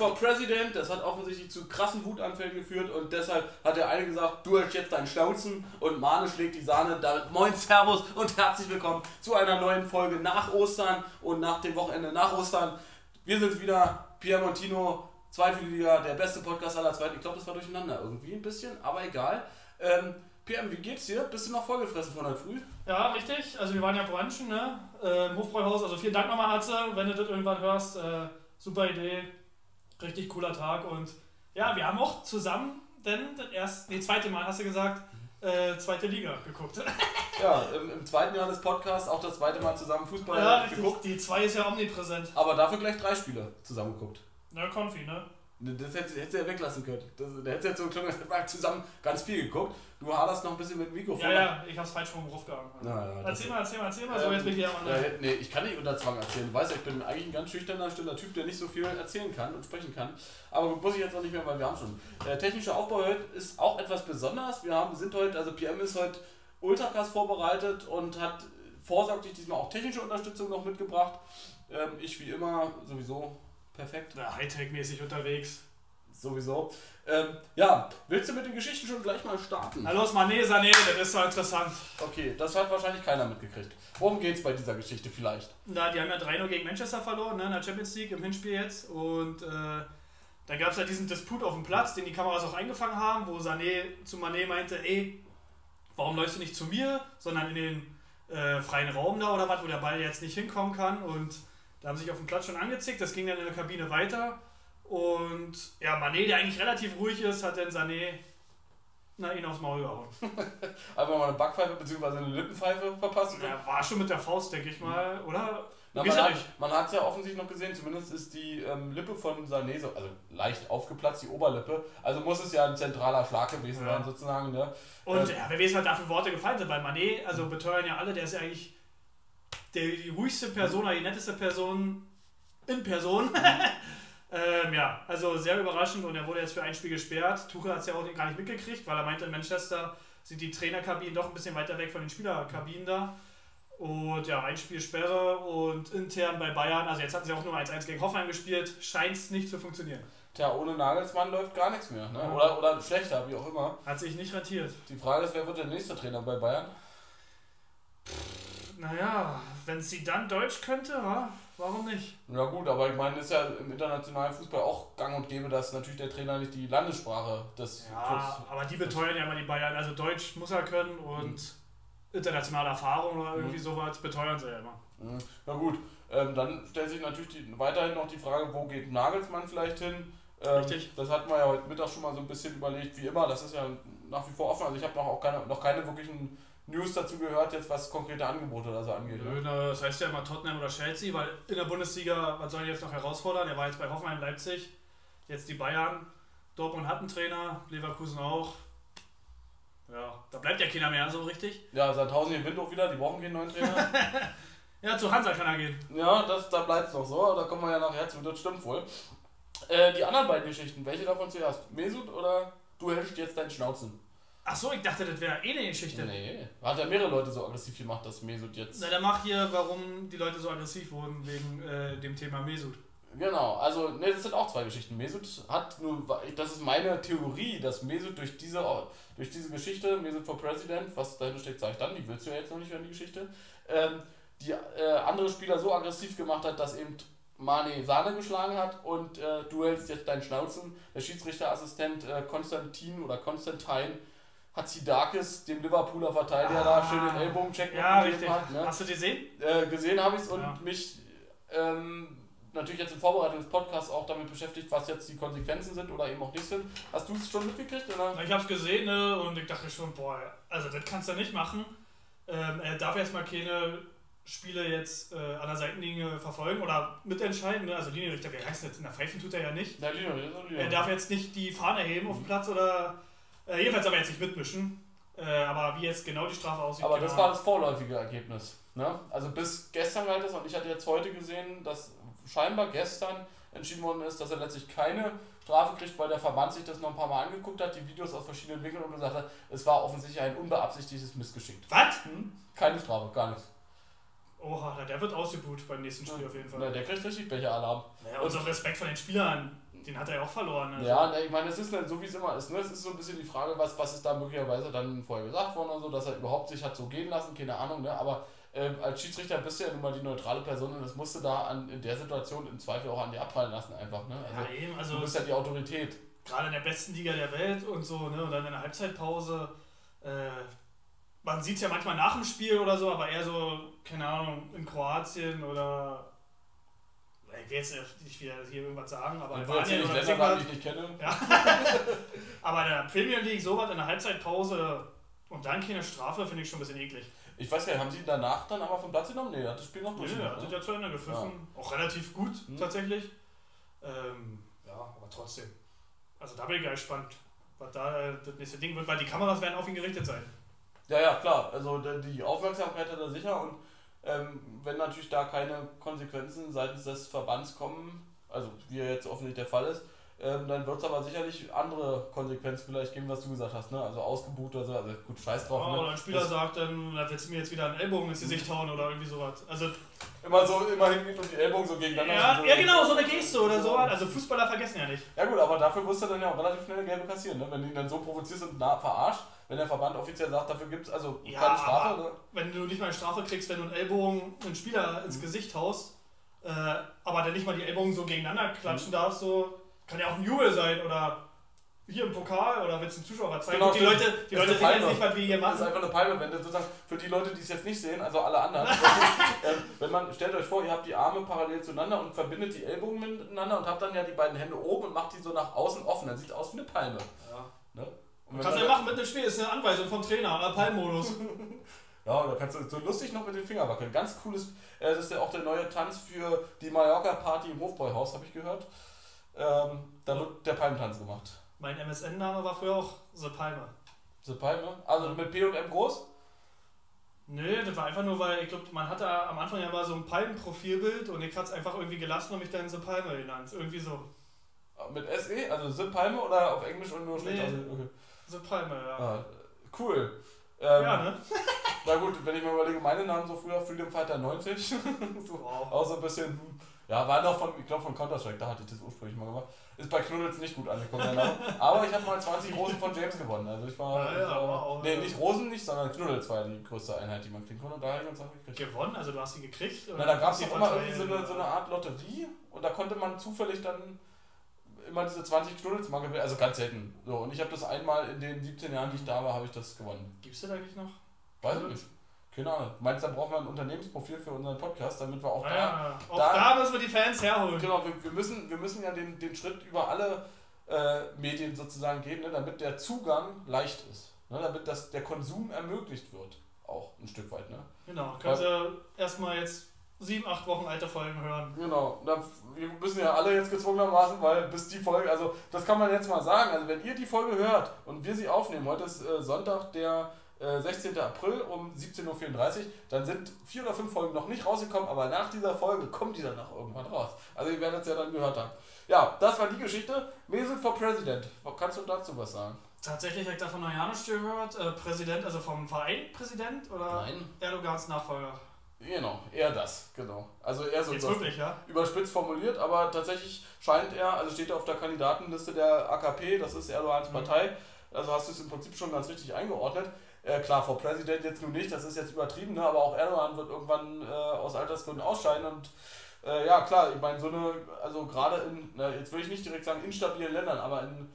for President, das hat offensichtlich zu krassen Wutanfällen geführt und deshalb hat der eine gesagt, du hast jetzt deinen Schnauzen und Mane schlägt die Sahne. Damit moin, Servus und herzlich willkommen zu einer neuen Folge nach Ostern und nach dem Wochenende nach Ostern. Wir sind wieder, Pierre Montino, zweite Liga, der beste Podcast aller Zweiten. Ich glaube, das war durcheinander irgendwie ein bisschen, aber egal. Ähm, PM, wie geht's dir? Bist du noch vollgefressen von heute früh? Ja, richtig. Also wir waren ja brunchen, ne? Äh, Hofbräuhaus. Also vielen Dank nochmal, Atze, wenn du das irgendwann hörst. Äh, super Idee. Richtig cooler Tag. Und ja, wir haben auch zusammen denn das erste, nee, zweite Mal hast du gesagt, äh, zweite Liga geguckt. ja, im, im, zweiten Jahr des Podcasts auch das zweite Mal zusammen Fußball ja, geguckt. Die zwei ist ja omnipräsent. Aber dafür gleich drei Spiele zusammen geguckt. Na, Konfi, ne? Das hättest du ja weglassen können. Das, da hättest du jetzt so klungen, zusammen ganz viel geguckt. Du haderst noch ein bisschen mit dem Mikrofon. Ja, ja, ich hab's falsch rum gehangen. Ja, ja, erzähl mal, erzähl mal, erzähl mal, so ähm, jetzt bin ich ja mal. Äh, nee, ich kann nicht unter Zwang erzählen. Du weißt ja, ich bin eigentlich ein ganz schüchterner, stiller Typ, der nicht so viel erzählen kann und sprechen kann. Aber muss ich jetzt auch nicht mehr, weil wir haben schon. Der technische Aufbau heute ist auch etwas besonders. Wir haben, sind heute, also PM ist heute ultra vorbereitet und hat vorsorglich diesmal auch technische Unterstützung noch mitgebracht. Ähm, ich wie immer sowieso perfekt. Ja, Hightech-mäßig unterwegs. Sowieso. Ähm, ja, willst du mit den Geschichten schon gleich mal starten? Na los, Mané, Sané, das ist so interessant. Okay, das hat wahrscheinlich keiner mitgekriegt. Worum geht es bei dieser Geschichte vielleicht? Na, die haben ja 3-0 gegen Manchester verloren, ne, in der Champions League im Hinspiel jetzt. Und äh, da gab es ja diesen Disput auf dem Platz, den die Kameras auch eingefangen haben, wo Sané zu Mané meinte, ey, warum läufst du nicht zu mir, sondern in den äh, freien Raum da oder was, wo der Ball jetzt nicht hinkommen kann. Und da haben sie sich auf dem Platz schon angezickt, das ging dann in der Kabine weiter. Und ja, Mané, der eigentlich relativ ruhig ist, hat dann Sané na, ihn aufs Maul gehauen. Einfach mal eine Backpfeife bzw. eine Lippenpfeife verpasst? Ja, war schon mit der Faust, denke ich mal, oder? Na, man, hat, man hat es ja offensichtlich noch gesehen, zumindest ist die ähm, Lippe von Sané so, also leicht aufgeplatzt, die Oberlippe. Also muss es ja ein zentraler Schlag gewesen ja. sein, sozusagen. Ne? Und äh, ja, wer weiß, was da für Worte gefallen sind, weil Mané, also beteuern ja alle, der ist ja eigentlich der, die ruhigste Person, die netteste Person in Person. Ähm, ja, also sehr überraschend und er wurde jetzt für ein Spiel gesperrt. Tuchel hat es ja auch gar nicht mitgekriegt, weil er meinte, in Manchester sind die Trainerkabinen doch ein bisschen weiter weg von den Spielerkabinen da. Und ja, ein Spiel Sperre und intern bei Bayern, also jetzt hatten sie auch nur 1-1 gegen Hoffenheim gespielt, scheint es nicht zu funktionieren. Tja, ohne Nagelsmann läuft gar nichts mehr. Ne? Oder, oder schlechter, wie auch immer. Hat sich nicht rentiert. Die Frage ist, wer wird der nächste Trainer bei Bayern? Naja, wenn sie dann Deutsch könnte, ja, Warum nicht? Ja gut, aber ich meine, ist ja im internationalen Fußball auch gang und gäbe, dass natürlich der Trainer nicht die Landessprache des ja, Clubs... aber die beteuern ja immer die Bayern. Also Deutsch muss er können und mhm. internationale Erfahrung oder irgendwie mhm. sowas beteuern sie ja immer. Mhm. Na gut, ähm, dann stellt sich natürlich die, weiterhin noch die Frage, wo geht Nagelsmann vielleicht hin? Ähm, Richtig. Das hat man ja heute Mittag schon mal so ein bisschen überlegt, wie immer. Das ist ja nach wie vor offen. Also ich habe noch auch keine, noch keine wirklichen News dazu gehört, jetzt was konkrete Angebote oder so angeht. Nö, ne? das heißt ja immer Tottenham oder Chelsea, weil in der Bundesliga, was sollen die jetzt noch herausfordern? Er war jetzt bei Hoffenheim Leipzig, jetzt die Bayern, Dortmund hat einen Trainer, Leverkusen auch. Ja, da bleibt ja keiner mehr so richtig. Ja, Sandhausen gewinnt auch wieder, die brauchen keinen neuen Trainer. ja, zu Hansa kann er gehen. Ja, das, da bleibt es noch so, da kommen wir ja nachher zu, das stimmt wohl. Äh, die anderen beiden Geschichten, welche davon zuerst? Mesut oder du hältst jetzt deinen Schnauzen? Ach so, ich dachte, das wäre eh eine Geschichte. Nee, hat ja mehrere Leute so aggressiv gemacht, dass Mesut jetzt. Na, dann mach hier, warum die Leute so aggressiv wurden wegen äh, dem Thema Mesut. Genau, also ne, das sind auch zwei Geschichten. Mesut hat nur, das ist meine Theorie, dass Mesut durch diese, durch diese Geschichte, Mesut for President, was dahinter steht, sage ich dann, die willst du ja jetzt noch nicht hören, die Geschichte, ähm, die äh, andere Spieler so aggressiv gemacht hat, dass eben Mane Sahne geschlagen hat und äh, du hältst jetzt deinen Schnauzen. Der Schiedsrichterassistent äh, Konstantin oder Konstantin Hatzidakis, dem Liverpooler Verteidiger, ah, da schön den Ellbogencheck ja, richtig. hat. Ne? Hast du die gesehen? Äh, gesehen habe ich es und ja. mich ähm, natürlich jetzt in Vorbereitung des Podcasts auch damit beschäftigt, was jetzt die Konsequenzen sind oder eben auch nicht sind. Hast du es schon mitgekriegt? Oder? Ich habe es gesehen ne, und ich dachte schon, boah, also das kannst du nicht machen. Ähm, er darf erstmal keine Spiele jetzt äh, an der Seitenlinie verfolgen oder mitentscheiden. Ne? Also Linienrichter, wie heißt das? In der Pfeifen tut er ja nicht. Ja, Linienrichter, Er darf jetzt nicht die Fahne heben auf dem Platz oder äh, jedenfalls aber jetzt nicht mitmischen. Äh, aber wie jetzt genau die Strafe aussieht. Aber das war das vorläufige Ergebnis. Ne? Also bis gestern halt ist, und ich hatte jetzt heute gesehen, dass scheinbar gestern entschieden worden ist, dass er letztlich keine Strafe kriegt, weil der Verband sich das noch ein paar Mal angeguckt hat, die Videos aus verschiedenen Winkeln und gesagt hat, es war offensichtlich ein unbeabsichtigtes Missgeschick. Was? Hm? Keine Strafe, gar nichts. Oha, der wird ausgebucht beim nächsten Spiel ja. auf jeden Fall. Na, der kriegt richtig Becher-Alarm. Naja, und so Respekt von den Spielern Den hat er ja auch verloren. Also. Ja, ne, ich meine, es ist halt so, wie es immer ist. Ne? Es ist so ein bisschen die Frage, was, was ist da möglicherweise dann vorher gesagt worden oder so, dass er überhaupt sich hat so gehen lassen, keine Ahnung, ne? aber ähm, als Schiedsrichter bist du ja nun mal die neutrale Person und das musst du da an, in der Situation im Zweifel auch an dir abfallen lassen einfach. Ne? Also, ja, eben, also du bist ja die Autorität. gerade in der besten Liga der Welt und so, ne? Und dann in der Halbzeitpause. Äh, man sieht es ja manchmal nach dem Spiel oder so, aber eher so, keine Ahnung, in Kroatien oder. Ich will jetzt nicht wieder hier irgendwas sagen, aber Albanien nicht oder Länder sagen, die ich nicht kenne. Aber in der Premier League sowas in der Halbzeitpause und dann keine Strafe finde ich schon ein bisschen eklig. Ich weiß gar nicht, haben sie danach dann aber vom Platz genommen? Nee, hat das Spiel noch durch. ja, sind ja zu Ende gepfiffen. Auch relativ gut Mhm. tatsächlich. Ähm, ja, aber trotzdem. Also da bin ich ja gespannt, was da äh, das nächste Ding wird, weil die Kameras werden auf ihn gerichtet sein. Ja, ja, klar. Also die Aufmerksamkeit hat er sicher und ähm, wenn natürlich da keine Konsequenzen seitens des Verbands kommen, also wie ja jetzt offensichtlich der Fall ist, ähm, dann wird es aber sicherlich andere Konsequenzen vielleicht geben, was du gesagt hast, ne? Also ausgebucht oder so, also gut, scheiß drauf, Ja, ne? oder ein Spieler Das- sagt dann, da willst du mir jetzt wieder einen Ellbogen ins Gesicht hauen oder irgendwie sowas. Also, Immer so, immer hingeht und die Ellbogen so gegeneinander. ja, so, ja, genau, so eine Geste oder sowas. Also Fußballer vergessen ja nicht. Ja gut, aber dafür wirst du dann ja auch relativ schnell eine gelbe kassieren, ne? Wenn du ihn dann so provozierst und verarscht, wenn der Verband offiziell sagt, dafür gibt es also Ja, keine Strafe, ne? Wenn du nicht mal eine Strafe kriegst, wenn du einen Ellbogen einen Spieler ins Mhm. Gesicht haust, äh, aber dann nicht mal die Ellbogen so gegeneinander klatschen Mhm. darfst, so, kann ja auch ein Jubel sein oder hier im Pokal oder willst du einen Zuschauer zeigen. Genau, die. Leute, die Leute sehen jetzt nicht, was wir hier Das ist machen. einfach eine Palme, wenn sozusagen für die Leute, die es jetzt nicht sehen, also alle anderen, ähm, wenn man, stellt euch vor, ihr habt die Arme parallel zueinander und verbindet die Ellbogen miteinander und habt dann ja die beiden Hände oben und macht die so nach außen offen, dann sieht aus wie eine Palme. Ja. Ne? Kannst du ja machen mit dem Spiel, ist eine Anweisung vom Trainer, äh, Palmmodus. Ja, da kannst du so lustig noch mit den Fingern wackeln. Ganz cooles, äh, das ist ja auch der neue Tanz für die Mallorca-Party im Hofbräuhaus, habe ich gehört. Ähm, da wird der Palmentanz gemacht. mein MSN-Name war früher auch The Palme. So Palme, also mit P und M groß? Nö, das war einfach nur, weil ich glaube, man hatte am Anfang ja mal so ein Palmenprofilbild und ich hatte es einfach irgendwie gelassen und mich dann The Palme genannt. Irgendwie so. Mit SE, also Sim Palme oder auf Englisch und nur schlecht Nee. Okay. The Palme, ja. Ah, cool. Ähm, ja, ne? Na gut, wenn ich mir überlege, meine Namen so früher Freedom Fighter 90, so, Wow. auch so ein bisschen, ja, war noch von, ich glaube von Counter-Strike, da hatte ich das ursprünglich mal gemacht. Ist bei Knuddels nicht gut angekommen, der Name. Aber ich habe mal 20 Rosen von James gewonnen. Also ich war. Ja, ja, ich war wow. nee, nicht Rosen nicht, sondern Knuddels war die größte Einheit, die man kriegen konnte. Und da habe ich Sachen gekriegt. Gewonnen, also du hast sie gekriegt? Na, da gab es doch immer irgendwie so eine, so eine? Art Lotterie und da konnte man zufällig dann immer diese 20 Knuddels mal gewinnen. Also ganz selten. So, und ich habe das einmal in den 17 Jahren, die ich da war, habe ich das gewonnen. Gibt's das eigentlich noch? Weiß ich nicht. Keine Ahnung. Meinst du, da brauchen wir ein Unternehmensprofil für unseren Podcast, damit wir auch Ah, da. ja. Auch da- da, müssen wir die Fans herholen. Genau, wir, wir, müssen, wir müssen ja den, den Schritt über alle äh, Medien sozusagen gehen, ne, damit der Zugang leicht ist. Ne, damit das, der Konsum ermöglicht wird. Auch ein Stück weit. Ne? Genau, kannst du erstmal jetzt sieben, acht Wochen alte Folgen hören. Genau. Da, wir müssen ja alle jetzt gezwungenermaßen, weil bis die Folge, also das kann man jetzt mal sagen, also wenn ihr die Folge hört und wir sie aufnehmen, heute ist äh, Sonntag, der äh, 16. April um 17.34 Uhr, dann sind vier oder fünf Folgen noch nicht rausgekommen, aber nach dieser Folge kommt die dann auch irgendwann raus. Also ihr werdet es ja dann gehört haben. Ja, das war die Geschichte. Mesut for President. Kannst du dazu was sagen? Tatsächlich habe ich davon noch Janusz gehört. Äh, Präsident, also vom Verein Präsident oder Nein. Erdogans Nachfolger? Genau, eher das, genau. Also eher so Jetzt wirklich, ja? überspitzt formuliert, aber tatsächlich scheint er, also steht er auf der Kandidatenliste der AKP, das ist Erdogans Mhm. Partei, also hast du es im Prinzip schon ganz richtig eingeordnet. Äh, klar, vor Präsident jetzt nun nicht, das ist jetzt übertrieben, ne? aber auch Erdogan wird irgendwann äh, aus Altersgründen ausscheiden und äh, ja klar, ich meine so eine, also gerade in, na, jetzt will ich nicht direkt sagen instabilen Ländern, aber in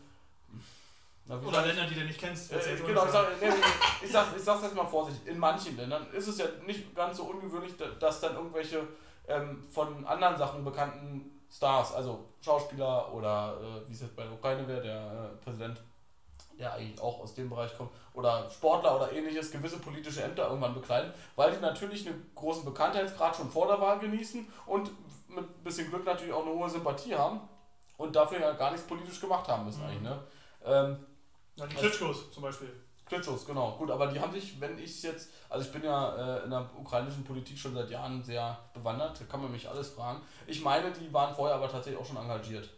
na, Oder Länder, die du nicht kennst. äh, du genau, ich, sag, nee, ich, sag, ich sag's jetzt mal vorsichtig. In manchen Ländern ist es ja nicht ganz so ungewöhnlich, da- dass dann irgendwelche ähm, von anderen Sachen bekannten Stars, also Schauspieler oder äh, wie es jetzt bei der Ukraine wäre, der äh, Präsident, der eigentlich auch aus dem Bereich kommt, oder Sportler oder ähnliches, gewisse politische Ämter irgendwann bekleiden, weil die natürlich einen großen Bekanntheitsgrad schon vor der Wahl genießen und mit ein bisschen Glück natürlich auch eine hohe Sympathie haben und dafür ja gar nichts politisch gemacht haben müssen Mhm. eigentlich. Ne? Ähm, Ja, die Klitschkos zum Beispiel. Klitschos, genau. Gut, aber die haben sich, wenn ich es jetzt, also ich bin ja äh, in der ukrainischen Politik schon seit Jahren sehr bewandert, da kann man mich alles fragen. Ich meine, die waren vorher aber tatsächlich auch schon engagiert.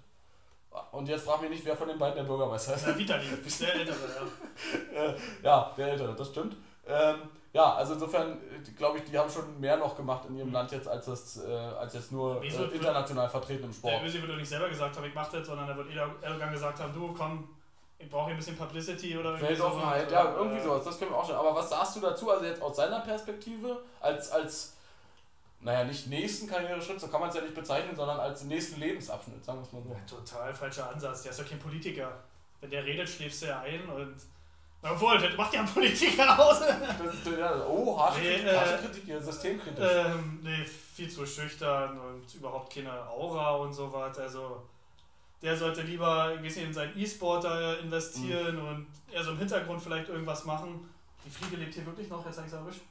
Und jetzt frag mich nicht, wer von den beiden der Bürgermeister ist. Ja, Vitali, der Ältere, ja. äh, ja, der Ältere, das stimmt. Ähm, ja, also insofern äh, glaube ich, die haben schon mehr noch gemacht in ihrem Land jetzt, als, das, äh, als jetzt nur äh, international vertreten im Der Sport. Özil wird doch nicht selber gesagt haben, ich mach das, sondern da wird Erdogan gesagt haben, du komm, ich brauche hier ein bisschen Publicity oder irgendwie Weltoffenheit, sowas. ja, Äh, irgendwie sowas, das können wir auch schon. Aber was sagst du dazu, also jetzt aus seiner Perspektive, als, als naja, nicht nächsten Karriereschritt, so kann man es ja nicht bezeichnen, sondern als nächsten Lebensabschnitt, sagen wir es mal so. Ja, total falscher Ansatz. Der ist doch kein Politiker. Wenn der redet, schläfst du ja ein und. Na, Obwohl, das macht ja ein Politiker aus. Das ist, ja, oh, harsche Nee, Kritik, äh, harsche Kritik hier, systemkritisch. ähm, nee, viel zu schüchtern und überhaupt keine Aura und so was. Also, der sollte lieber bisschen in seinen E-Sport da investieren Mhm. und eher so im Hintergrund vielleicht irgendwas machen. Die Fliege lebt hier wirklich noch, jetzt habe ich es erwischt.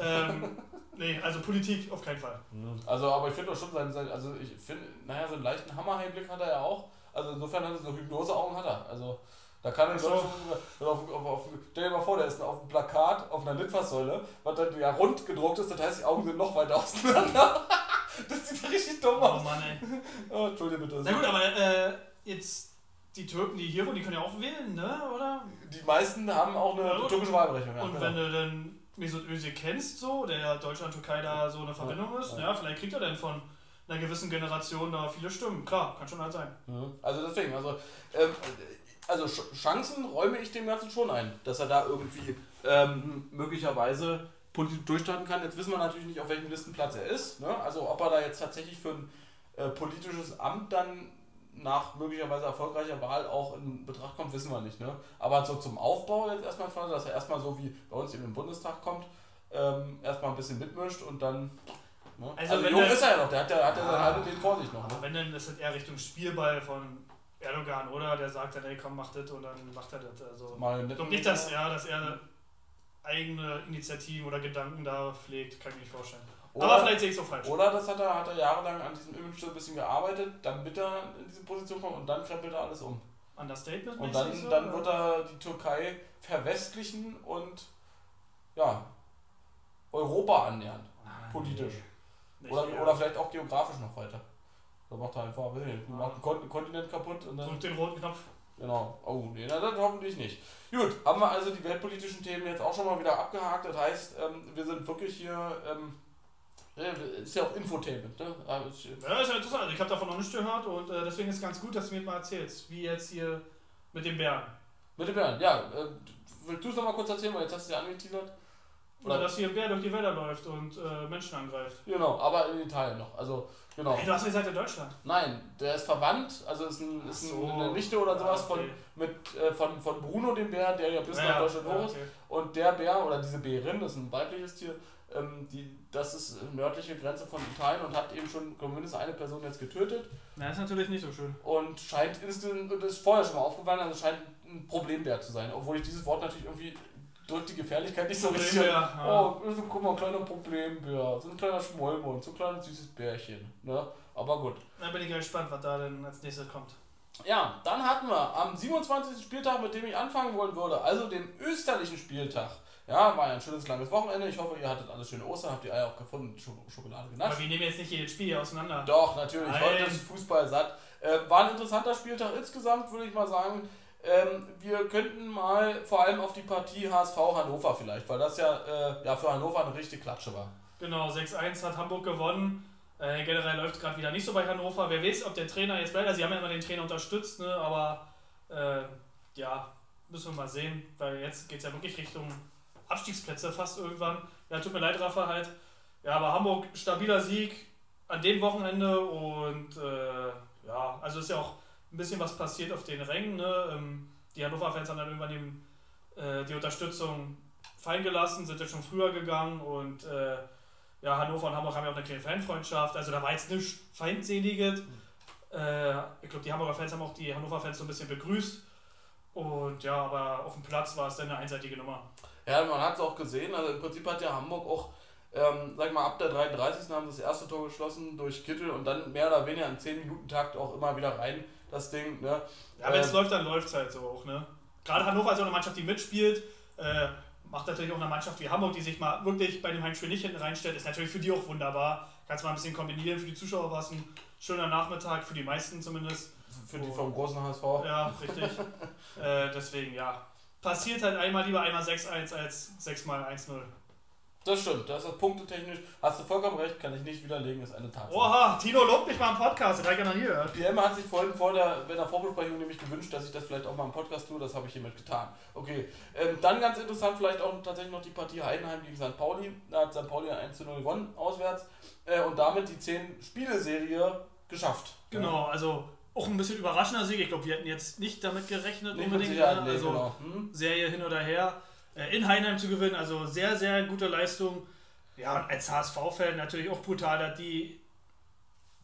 ähm, nee, also Politik auf keinen Fall. Also, aber ich finde doch schon, sein, sein, also ich finde, naja, so einen leichten Hammerheimblick hat er ja auch. Also insofern hat er so Hypnoseaugen hat er. Also da kann er so. schon auf, auf, auf, stell dir mal vor, der ist auf einem Plakat auf einer Litfaßsäule, was dann ja rund gedruckt ist, das heißt, die Augen sind noch weiter auseinander. Das sieht richtig dumm Oh aus. Mann, ey. Oh, Entschuldige bitte. Na gut, aber äh, jetzt die Türken, die hier wohnen, die können ja auch wählen, ne? Oder? Die meisten haben auch eine Ja, türkische Wahlberechtigung. Ja, Und genau. wenn du dann Mesut Özil kennst, so, der ja Deutschland-Türkei da so eine Verbindung ist, Ja. ja. vielleicht kriegt er dann von einer gewissen Generation da viele Stimmen. Klar, kann schon halt sein. Also deswegen, also, ähm, also Chancen räume ich dem Ganzen schon ein, dass er da irgendwie ähm, möglicherweise politisch durchstarten kann. Jetzt wissen wir natürlich nicht, auf welchem Listenplatz er ist. Ne? Also ob er da jetzt tatsächlich für ein äh, politisches Amt dann nach möglicherweise erfolgreicher Wahl auch in Betracht kommt, wissen wir nicht. Ne? Aber so zum Aufbau jetzt erstmal, dass er erstmal so wie bei uns eben im Bundestag kommt, ähm, erstmal ein bisschen mitmischt und dann. Ne? Also Also, wenn jung ist er ja noch, der hat ja, hat ja Ja. sein halbes Leben vor sich noch. Ne? wenn dann ist das eher Richtung Spielball von Erdogan, oder? Der sagt dann, ey komm, mach das und dann macht er das. Also, ich glaube nicht, dass er, dass er eigene Initiativen oder Gedanken da pflegt, kann ich mir nicht vorstellen. Oder- Aber vielleicht sehe ich es so falsch. Oder das hat er, hat er jahrelang an diesem Image so ein bisschen gearbeitet, damit er in diese Position kommt und dann krempelt er alles um. Understatement Und dann, so, dann wird er die Türkei verwestlichen und ja, Europa annähern. Ah, politisch. nee. Oder, mehr. oder vielleicht auch geografisch noch weiter. Da macht er einfach, nicht, macht einen Kon Kontinent kaputt und dann. Drückt den roten Knopf. Genau. Oh, nee, na, dann hoffentlich nicht. Gut, haben wir also die weltpolitischen Themen jetzt auch schon mal wieder abgehakt. Das heißt, ähm, wir sind wirklich hier. Ähm, äh, ist ja auch Infotainment, ne? Aber es- Ja, ist ja interessant. Ich habe davon noch nichts gehört und äh, deswegen ist es ganz gut, dass du mir mal erzählst, wie jetzt hier mit dem Bären. Mit dem Bären, ja. Äh, willst du es nochmal kurz erzählen, weil jetzt hast du ja angeteasert? Oder dass hier ein Bär durch die Wälder läuft und äh, Menschen angreift. Genau, aber in Italien noch. Also, genau. Hey, du hast gesagt in Deutschland. Nein, der ist verwandt, also ist, ein, ist so. eine Nichte oder sowas Ah, okay. von, mit, äh, von, von Bruno, dem Bär, der ja bis nach Deutschland hoch ist. okay. Und der Bär oder diese Bärin, das ist ein weibliches Tier, ähm, die, das ist nördliche Grenze von Italien und hat eben schon mindestens eine Person jetzt getötet Na, ist natürlich nicht so schön. und scheint und ist vorher schon mal aufgefallen, also scheint ein Problembär zu sein. Obwohl ich dieses Wort natürlich irgendwie drückt die Gefährlichkeit nicht so richtig. Ja. Oh, guck mal, kleiner Problembär, so ein kleiner Schmollmund, so ein kleines süßes Bärchen. Ne? Aber gut. Dann bin ich gespannt, was da denn als nächstes kommt. Ja, dann hatten wir am 27. Spieltag, mit dem ich anfangen wollen würde, also dem österlichen Spieltag. Ja, war ja ein schönes langes Wochenende. Ich hoffe, ihr hattet alles schöne Ostern, habt die Eier auch gefunden, Sch Schokolade Aber genascht. wir nehmen jetzt nicht jedes Spiel hier auseinander. Doch, natürlich. Nein. Heute ist Fußball satt. Äh, war ein interessanter Spieltag insgesamt, würde ich mal sagen. Ähm, wir könnten mal vor allem auf die Partie HSV Hannover vielleicht, weil das ja, äh, ja für Hannover eine richtige Klatsche war. Genau, 6-1 hat Hamburg gewonnen. Äh, generell läuft gerade wieder nicht so bei Hannover. Wer weiß, ob der Trainer jetzt bleibt. Also, sie haben ja immer den Trainer unterstützt, ne? aber äh, ja, müssen wir mal sehen, weil jetzt geht es ja wirklich Richtung Abstiegsplätze fast irgendwann. Ja, tut mir leid, Rafa halt. Ja, aber Hamburg, stabiler Sieg an dem Wochenende und äh, ja, also ist ja auch ein bisschen was passiert auf den Rängen. Ne? Ähm, die Hannover-Fans haben dann irgendwann eben, äh, die Unterstützung fallen gelassen, sind ja schon früher gegangen und äh, ja, Hannover und Hamburg haben ja auch eine kleine Fanfreundschaft. Also da war jetzt nichts Feindseliges. Äh, ich glaube, die Hamburger Fans haben auch die Hannover-Fans so ein bisschen begrüßt. Und ja, aber auf dem Platz war es dann eine einseitige Nummer. Ja, man hat es auch gesehen. Also im Prinzip hat ja Hamburg auch, ähm, sag mal, ab der 33. haben sie das erste Tor geschlossen durch Kittel und dann mehr oder weniger im 10-Minuten-Takt auch immer wieder rein, das Ding. Ne? Ja, wenn es Ähm. läuft, dann läuft es halt so auch, ne? Gerade Hannover ist auch eine Mannschaft, die mitspielt. Äh, macht natürlich auch eine Mannschaft wie Hamburg, die sich mal wirklich bei dem Heimspiel nicht hinten reinstellt. Ist natürlich für die auch wunderbar. Kannst mal ein bisschen kombinieren. Für die Zuschauer war es ein schöner Nachmittag, für die meisten zumindest. Für die vom großen HSV. Ja, richtig. äh, deswegen, ja. Passiert halt einmal lieber einmal 6-1 als 6 mal 1-0. Das stimmt, das ist punktetechnisch, hast du vollkommen recht, kann ich nicht widerlegen, ist eine Tatsache. Oha, Tino lobt mich mal im Podcast, das habe ich ja noch nie gehört. PM hat sich vorhin vor der, bei der Vorbesprechung nämlich gewünscht, dass ich das vielleicht auch mal im Podcast tue, das habe ich hiermit getan. Okay, ähm, dann ganz interessant vielleicht auch tatsächlich noch die Partie Heidenheim gegen St. Pauli. Da hat St. Pauli 1 zu 0 gewonnen auswärts äh, und damit die 10-Spiele-Serie geschafft. Genau, also auch ein bisschen überraschender Sieg. Ich glaube, wir hätten jetzt nicht damit gerechnet, mit unbedingt. Sicherheit, ne? nee, also genau. Hm? Serie hin oder her. Äh, in Heinheim zu gewinnen, also sehr, sehr gute Leistung. Ja, und als HSV-Fan natürlich auch brutal, dass die,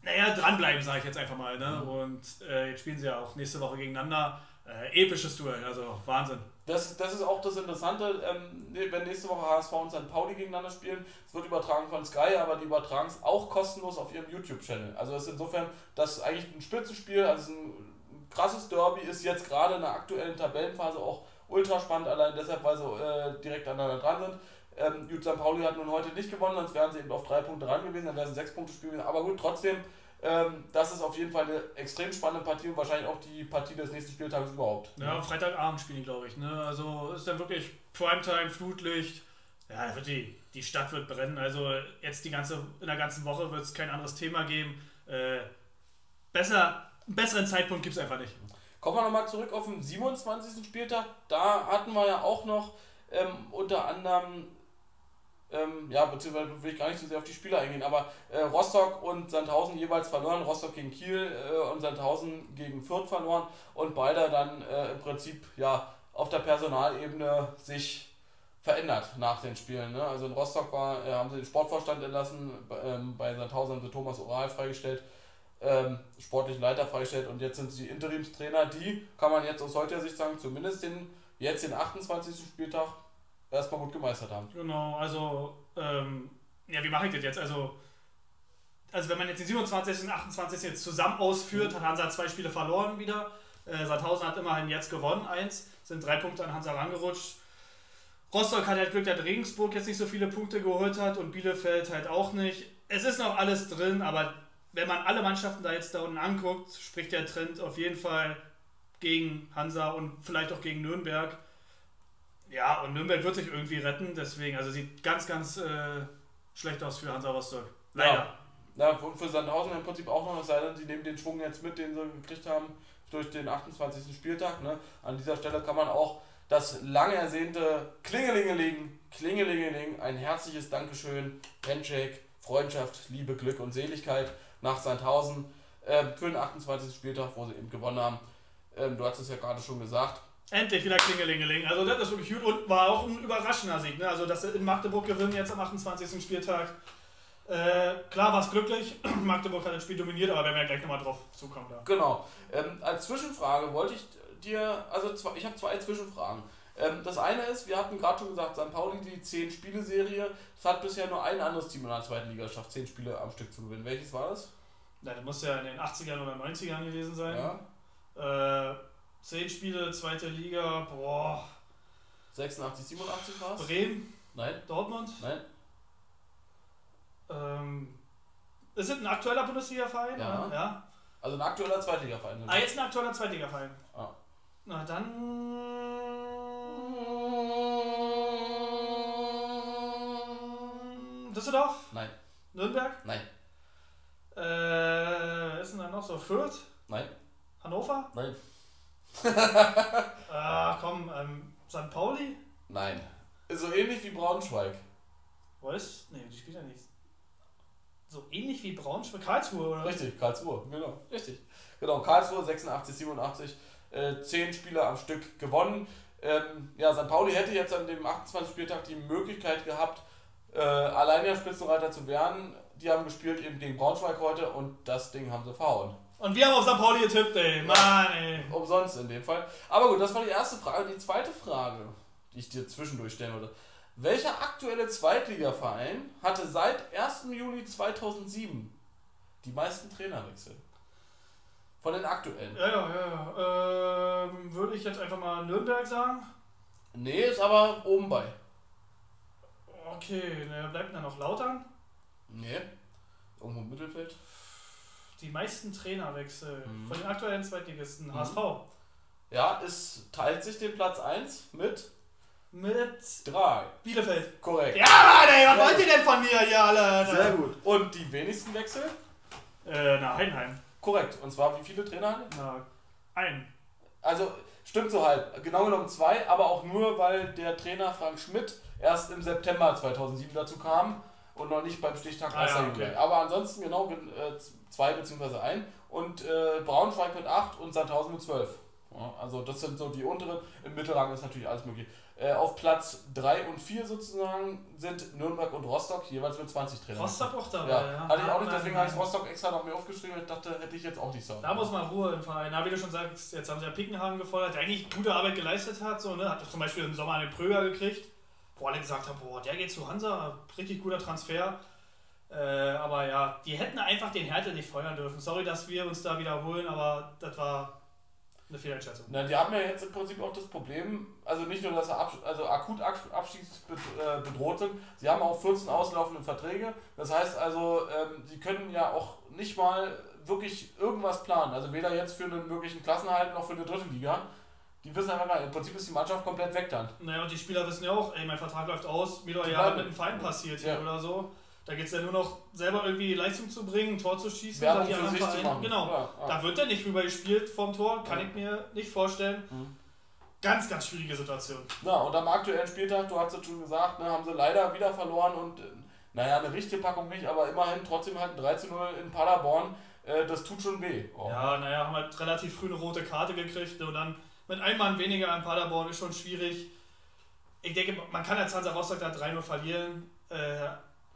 naja, dranbleiben, sage ich jetzt einfach mal. Ne? Mhm. Und äh, jetzt spielen sie ja auch nächste Woche gegeneinander. Äh, episches Duell, also Wahnsinn. Das, das ist auch das Interessante, ähm, wenn nächste Woche HSV und St. Pauli gegeneinander spielen. Es wird übertragen von Sky, aber die übertragen es auch kostenlos auf ihrem YouTube-Channel. Also es ist insofern das ist eigentlich ein Spitzenspiel, also ein krasses Derby, ist jetzt gerade in der aktuellen Tabellenphase auch ultra spannend, allein deshalb, weil sie äh, direkt aneinander dran sind. Ähm, gut, St. Pauli hat nun heute nicht gewonnen, sonst wären sie eben auf drei Punkte ran gewesen, dann wäre es ein sechs Punkte Spiel gewesen. Aber gut, trotzdem, ähm, das ist auf jeden Fall eine extrem spannende Partie und wahrscheinlich auch die Partie des nächsten Spieltages überhaupt. Ja, Freitagabend spielen glaube ich. Ne? Also ist dann wirklich Primetime, Flutlicht. Ja, wird die, die Stadt wird brennen. Also jetzt die ganze, in der ganzen Woche wird es kein anderes Thema geben. Äh, besser, einen besseren Zeitpunkt gibt es einfach nicht. Kommen wir nochmal zurück auf den 27. Spieltag. Da hatten wir ja auch noch ähm, unter anderem, ähm, ja, beziehungsweise will ich gar nicht so sehr auf die Spieler eingehen, aber äh, Rostock und Sandhausen jeweils verloren. Rostock gegen Kiel äh, und Sandhausen gegen Fürth verloren und beide dann äh, im Prinzip ja auf der Personalebene sich verändert nach den Spielen. Ne? Also in Rostock war, äh, haben sie den Sportvorstand entlassen, bei, ähm, bei Sandhausen haben sie Thomas Oral freigestellt ähm, sportlichen Leiter freigestellt und jetzt sind sie Interimstrainer, die, kann man jetzt aus heutiger Sicht sagen, zumindest den, jetzt den 28. Spieltag erstmal gut gemeistert haben. Genau, also, ähm, ja, wie mache ich das jetzt? Also, also wenn man jetzt den 27. und 28. jetzt zusammen ausführt, hat Hansa zwei Spiele verloren wieder. Äh, Sandhausen hat immerhin jetzt gewonnen, eins, sind drei Punkte an Hansa rangerutscht. Rostock hat halt Glück, dass Regensburg jetzt nicht so viele Punkte geholt hat und Bielefeld halt auch nicht. Es ist noch alles drin, aber wenn man alle Mannschaften da jetzt da unten anguckt, spricht der Trend auf jeden Fall gegen Hansa und vielleicht auch gegen Nürnberg. Ja, und Nürnberg wird sich irgendwie retten, deswegen, also sieht ganz, ganz äh, schlecht aus für Hansa Rostock. Leider. Ja, und für Sandhausen im Prinzip auch noch, es sei denn, sie nehmen den Schwung jetzt mit, den sie gekriegt haben durch den 28. Spieltag. Ne? An dieser Stelle kann man auch das lange ersehnte Klingelingeling, Klingelingeling, ein herzliches Dankeschön, Handshake, Freundschaft, Liebe, Glück und Seligkeit nach Sandhausen äh, für den 28. Spieltag, wo sie eben gewonnen haben. Ähm, du hast es ja gerade schon gesagt. Endlich wieder Klingelingeling. Also das ist wirklich gut und war auch ein überraschender Sieg. Ne? Also dass sie in Magdeburg gewinnen jetzt am 28. Spieltag. Äh, klar war es glücklich. Magdeburg hat das Spiel dominiert, aber werden wir ja gleich nochmal drauf zukommen. Da. Genau. Ähm, als Zwischenfrage wollte ich dir, also ich habe zwei Zwischenfragen. Ähm, das eine ist, wir hatten gerade schon gesagt, St. Pauli, die 10-Spiele-Serie, das hat bisher nur ein anderes Team in der zweiten Liga geschafft, 10 Spiele am Stück zu gewinnen. Welches war das? Na, das muss ja in den 80ern oder 90ern gewesen sein. Ja. Äh, 10 Spiele, zweite Liga, boah. 86, 87 war es? Bremen, Nein, Dortmund. nein. Ähm, ist es ein aktueller Bundesliga-Verein? Ja. ja. Also ein aktueller Zweitligaverein. Ah, jetzt ein aktueller Zweitliga-Verein. Ah. Na dann. Düsseldorf? Nein, Nürnberg? nein, Äh, wer ist denn da noch so? Fürth? nein, Hannover? nein, Ah, komm, ähm, St. Pauli? nein. Ist so ähnlich wie Braunschweig. Was? Nee, die spielt ja nicht. So ähnlich wie Braunschweig? Karlsruhe, oder? Richtig, Karlsruhe, genau, richtig. Genau, Karlsruhe 86, 87, äh, 10 Spiele am Stück gewonnen. Ähm, ja, St. Pauli hätte jetzt an dem 28. Spieltag die Möglichkeit gehabt, äh, alleiniger Spitzenreiter zu werden. Die haben gespielt eben gegen Braunschweig heute und das Ding haben sie verhauen. Und wir haben auf St. Pauli getippt, ey. Mann, ey. Umsonst in dem Fall. Aber gut, das war die erste Frage. Die zweite Frage, die ich dir zwischendurch stellen würde. Welcher aktuelle Zweitligaverein hatte seit 1. Juli 2007 die meisten Trainerwechsel? Von den aktuellen. Ja, ja, ja. ja. Ähm, würde ich jetzt einfach mal Nürnberg sagen. Nee, ist aber oben bei. Okay, ne, bleibt dann noch Lautern. Nee. Irgendwo im Mittelfeld. Die meisten Trainerwechsel Mhm. von den aktuellen Zweitligisten. Mhm. HSV. Ja, es teilt sich den Platz 1 mit Mit Drei. Bielefeld. Korrekt. Ja, Mann, ey, was wollt ihr denn von mir hier alle? Sehr gut. Und die wenigsten Wechsel? Äh, na, Heidenheim. Korrekt. Und zwar wie viele Trainer? Na, ein. Also stimmt so halb. Genau genommen zwei, aber auch nur, weil der Trainer Frank Schmidt erst im September 2007 dazu kam und noch nicht beim Stichtag Ah, 1. ja, okay. Aber ansonsten genau äh, zwei bzw. ein. Und äh, Braunschweig mit 8 und Sandhausen mit 12. Also das sind so die unteren. Im Mittelrang ist natürlich alles möglich. Äh, auf Platz 3 und 4 sozusagen sind Nürnberg und Rostock jeweils mit 20 Trainern. Rostock auch dabei, Ja, ja. hatte ich auch nicht, deswegen habe ich Rostock extra noch mir aufgeschrieben. Ich dachte, hätte ich jetzt auch nicht sagen. Da muss man Ruhe im Verein. Na, wie du schon sagst, jetzt haben sie ja Pickenhagen gefordert, der eigentlich gute Arbeit geleistet hat. So, ne? Hat zum Beispiel im Sommer einen Pröger gekriegt, wo alle gesagt haben, boah, der geht zu Hansa, richtig guter Transfer. Äh, aber ja, die hätten einfach den Härte nicht feuern dürfen. Sorry, dass wir uns da wiederholen, aber das war eine Fehleinschätzung. Na, die haben ja jetzt im Prinzip auch das Problem, also nicht nur, dass sie abs also akut abstiegsbedroht sind, sie haben auch 14 auslaufende Verträge. Das heißt also, ähm, sie können ja auch nicht mal wirklich irgendwas planen. Also weder jetzt für einen möglichen Klassenhalt noch für eine dritte Liga. Die wissen einfach nicht. Im Prinzip ist die Mannschaft komplett weg dann. Naja, und die Spieler wissen ja auch, ey, mein Vertrag läuft aus, mir doch ja mit dem Verein passiert hier Ja. oder so. Da geht es ja nur noch selber irgendwie Leistung zu bringen, ein Tor zu schießen, Werbung die für anderen Vereine. Genau. Ja, ja. Da wird er nicht rüber gespielt vom Tor, kann Ja. ich mir nicht vorstellen. Mhm. Ganz, ganz schwierige Situation. Ja, und am aktuellen Spieltag, du hast es schon gesagt, ne, haben sie leider wieder verloren und äh, naja, eine richtige Packung nicht, aber immerhin trotzdem halt ein 3 zu 0 in Paderborn. Äh, das tut schon weh. Oh. Ja, naja, haben halt relativ früh eine rote Karte gekriegt und dann mit einem Mann weniger in Paderborn ist schon schwierig. Ich denke, man kann als Hansa Rostock da 3-0 verlieren. Äh,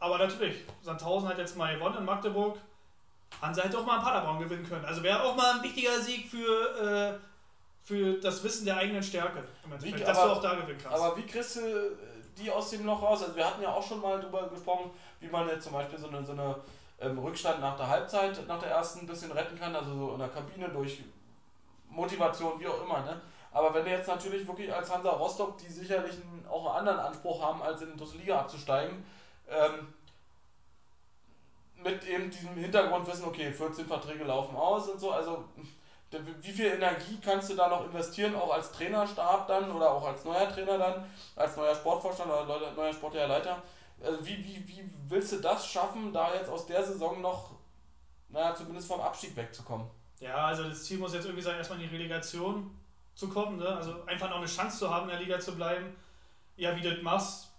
aber natürlich, Sandhausen hat jetzt mal gewonnen in Magdeburg. Hansa hätte auch mal in Paderborn gewinnen können. Also wäre auch mal ein wichtiger Sieg für, äh, für das Wissen der eigenen Stärke. Wie- dass aber- du auch da gewinnen kannst. Aber wie kriegst du äh, die aus dem Loch raus? Also wir hatten ja auch schon mal darüber gesprochen, wie man jetzt zum Beispiel so eine, so eine ähm, Rückstand nach der Halbzeit, nach der ersten ein bisschen retten kann, also so in der Kabine durch Motivation, wie auch immer. Ne? Aber wenn du jetzt natürlich wirklich als Hansa Rostock, die sicherlich einen, auch einen anderen Anspruch haben, als in die Liga abzusteigen, ähm, mit eben diesem Hintergrund wissen, okay, 14 Verträge laufen aus und so, also wie viel Energie kannst du da noch investieren, auch als Trainerstab dann oder auch als neuer Trainer dann, als neuer Sportvorstand oder neuer sportlicher Leiter? Also wie, wie, wie willst du das schaffen, da jetzt aus der Saison noch, naja, zumindest vom Abstieg wegzukommen? Ja, also das Ziel muss jetzt irgendwie sein, erstmal in die Relegation zu kommen. Ne? Also einfach noch eine Chance zu haben, in der Liga zu bleiben. Ja, wie du das machst.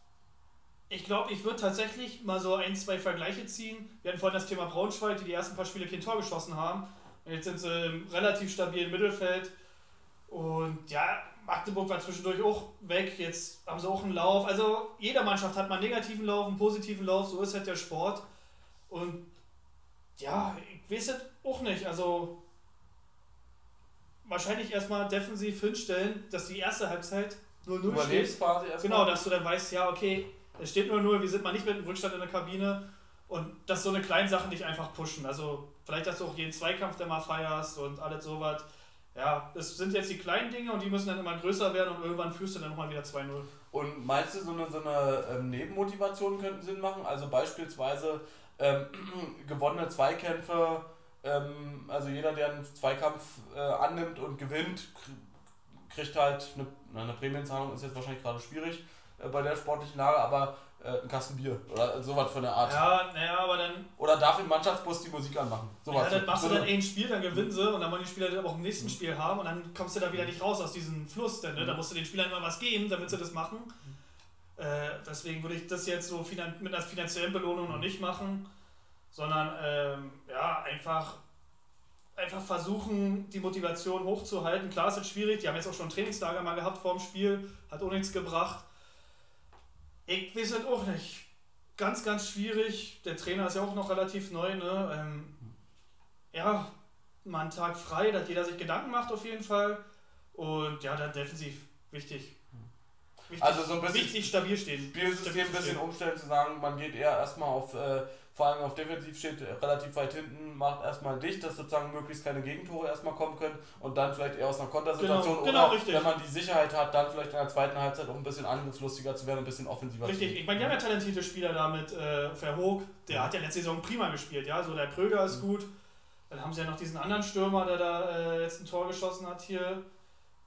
Ich glaube, ich würde tatsächlich mal so ein, zwei Vergleiche ziehen. Wir hatten vorhin das Thema Braunschweig, die die ersten paar Spiele kein Tor geschossen haben. Und jetzt sind sie im relativ stabilen Mittelfeld. Und ja, Magdeburg war zwischendurch auch weg. Jetzt haben sie auch einen Lauf. Also jede Mannschaft hat mal einen negativen Lauf, einen positiven Lauf. So ist halt der Sport. Und ja, ich weiß es auch nicht. Also wahrscheinlich erstmal defensiv hinstellen, dass die erste Halbzeit 0-0 steht. Genau, dass du dann weißt, ja, okay, es steht 0-0, wir sind mal nicht mit dem Rückstand in der Kabine und dass so eine kleinen Sachen dich einfach pushen. Also vielleicht, dass du auch jeden Zweikampf der mal feierst und alles sowas. Ja, das sind jetzt die kleinen Dinge und die müssen dann immer größer werden und irgendwann führst du dann nochmal wieder 2-0. Und meinst du, so eine, so eine ähm, Nebenmotivation könnten Sinn machen? Also beispielsweise ähm, gewonnene Zweikämpfe, ähm, also jeder, der einen Zweikampf äh, annimmt und gewinnt, kr- kriegt halt eine, eine Prämienzahlung, ist jetzt wahrscheinlich gerade schwierig bei der sportlichen Lage, aber äh, ein Kasten Bier oder sowas von der Art. Ja, naja, aber dann, Oder darf im Mannschaftsbus die Musik anmachen? Sowas. ja, dann machst du dann eh ein Spiel, dann gewinnen sie und dann wollen die Spieler das auch im nächsten Spiel haben und dann kommst du da wieder nicht raus aus diesem Fluss. Denn, ne? Da musst du den Spielern immer was geben, damit sie das machen. Äh, deswegen würde ich das jetzt so mit einer finanziellen Belohnung noch nicht machen, sondern ähm, ja, einfach, einfach versuchen, die Motivation hochzuhalten. Klar, ist jetzt schwierig, die haben jetzt auch schon ein Trainingslager mal gehabt vor dem Spiel, hat auch nichts gebracht. Ich weiß es auch nicht. Ganz, ganz schwierig. Der Trainer ist ja auch noch relativ neu. Ne? Ähm, ja, mal einen Tag frei, dass jeder sich Gedanken macht auf jeden Fall. Und ja, dann defensiv wichtig. Wichtig, Also so ein bisschen wichtig stabil stehen. Spielsystem ein bisschen umstellen, zu sagen, man geht eher erstmal auf, äh, vor allem auf Defensiv steht relativ weit hinten, macht erstmal dicht, dass sozusagen möglichst keine Gegentore erstmal kommen können und dann vielleicht eher aus einer Kontersituation Genau, genau, oder richtig. wenn man die Sicherheit hat, dann vielleicht in der zweiten Halbzeit auch ein bisschen angriffslustiger zu werden, ein bisschen offensiver Richtig, zu ich meine, die haben ja talentierte Spieler da mit äh, Verhoog, der hat ja letzte Saison prima gespielt, ja, so der Kröger ist gut. Dann haben sie ja noch diesen anderen Stürmer, der da äh, jetzt ein Tor geschossen hat hier.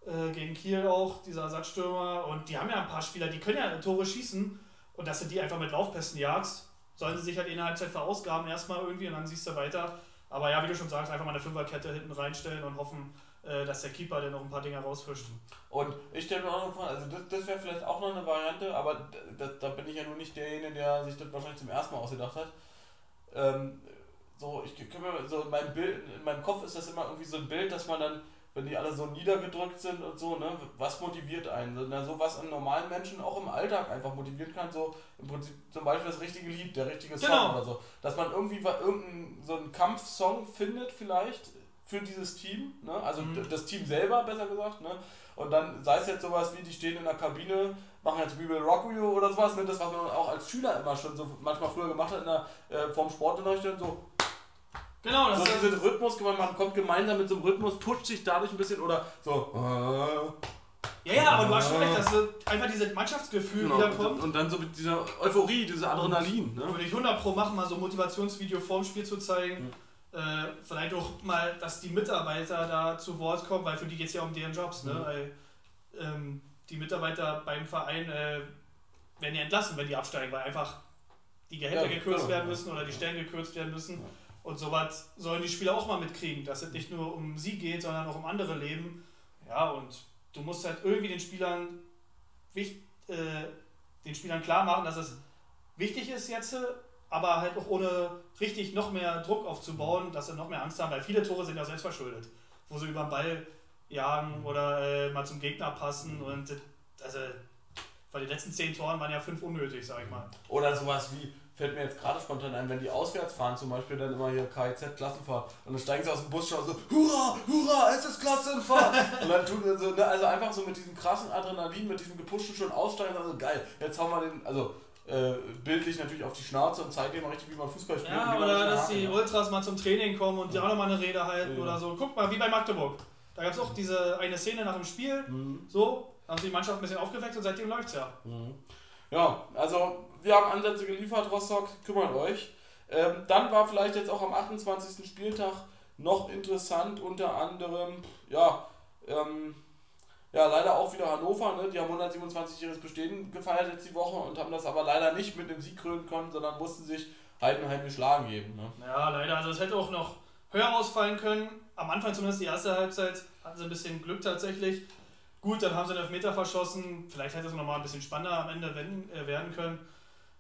Äh, gegen Kiel auch, dieser Ersatzstürmer. Und die haben ja ein paar Spieler, die können ja Tore schießen. Und dass du die einfach mit Laufpässen jagst, sollen sie sich halt in der Halbzeit verausgaben erstmal irgendwie und dann siehst du weiter. Aber ja, wie du schon sagst, einfach mal eine Fünferkette hinten reinstellen und hoffen, äh, dass der Keeper dann noch ein paar Dinge rausfischt. Und ich stelle mir auch noch vor, also das, das wäre vielleicht auch noch eine Variante, aber da, da bin ich ja nur nicht derjenige, der sich das wahrscheinlich zum ersten Mal ausgedacht hat. Ähm, so, ich kann mir so in meinem Bild, in meinem Kopf ist das immer irgendwie so ein Bild, dass man dann, wenn die alle so niedergedrückt sind und so, ne, was motiviert einen? So, was einen normalen Menschen auch im Alltag einfach motivieren kann, so im Prinzip zum Beispiel das richtige Lied, der richtige Song Genau. oder so. Dass man irgendwie irgendeinen so einen Kampfsong findet vielleicht für dieses Team, ne? Also Mhm. das Team selber besser gesagt, ne? Und dann sei es jetzt sowas wie, die stehen in der Kabine, machen jetzt We Will Rock You oder sowas, ne? das was man auch als Schüler immer schon so manchmal früher gemacht hat in der, äh, vom Sportunterricht so, Genau, das so ist diesen Rhythmus, man kommt gemeinsam mit so einem Rhythmus, pusht sich dadurch ein bisschen oder so. Ja, ja, aber du hast schon recht, dass so einfach dieses Mannschaftsgefühl Genau, wiederkommt. und, und dann so mit dieser Euphorie, dieses Adrenalin. Ne? Würde ich 100 Pro machen, mal so ein Motivationsvideo vorm Spiel zu zeigen. Äh, vielleicht auch mal, dass die Mitarbeiter da zu Wort kommen, weil für die geht es ja um deren Jobs. Ne? Mhm. Weil, ähm, die Mitarbeiter beim Verein äh, werden ja entlassen, wenn die absteigen, weil einfach die Gehälter Ja, gekürzt genau. werden müssen oder die Stellen gekürzt werden müssen. Ja. Und sowas sollen die Spieler auch mal mitkriegen, dass es nicht nur um sie geht, sondern auch um andere Leben. Ja, und du musst halt irgendwie den Spielern, äh, den Spielern klar machen, dass es wichtig ist jetzt, aber halt auch ohne richtig noch mehr Druck aufzubauen, dass sie noch mehr Angst haben, weil viele Tore sind ja selbst verschuldet, wo sie über den Ball jagen oder äh, mal zum Gegner passen und also bei den letzten zehn Toren waren ja fünf unnötig, sag ich mal. Oder sowas wie, fällt mir jetzt gerade spontan ein, wenn die auswärts fahren, zum Beispiel dann immer hier KIZ Klassenfahrt und dann steigen sie aus dem Bus schon so, Hurra, Hurra, es ist Klassenfahrt! und dann tun sie so, ne, also einfach so mit diesem krassen Adrenalin, mit diesem gepushten schon aussteigen, also geil, jetzt hauen wir den, also äh, bildlich natürlich auf die Schnauze und zeigen mal richtig, wie man Fußball spielt. Ja, oder dass mehr die haken Ultras mal zum Training kommen und die auch nochmal eine Rede halten Ja. oder so. Guck mal, wie bei Magdeburg. Da gab es auch diese eine Szene nach dem Spiel. Mhm. so, da haben sie die Mannschaft ein bisschen aufgeweckt und seitdem läuft's ja. Mhm. Ja, also wir haben Ansätze geliefert, Rostock, kümmert euch. Ähm, dann war vielleicht jetzt auch am 28. Spieltag noch interessant, unter anderem, ja, ähm, ja, leider auch wieder Hannover, ne? die haben 127-jähriges Bestehen gefeiert jetzt die Woche und haben das aber leider nicht mit einem Sieg krönen können, sondern mussten sich Heidenheim geschlagen geben. Ne? Ja, leider. Also es hätte auch noch höher ausfallen können. Am Anfang zumindest die erste Halbzeit hatten sie ein bisschen Glück tatsächlich. Gut, dann haben sie einen Elfmeter verschossen. Vielleicht hätte es nochmal ein bisschen spannender am Ende äh, werden können.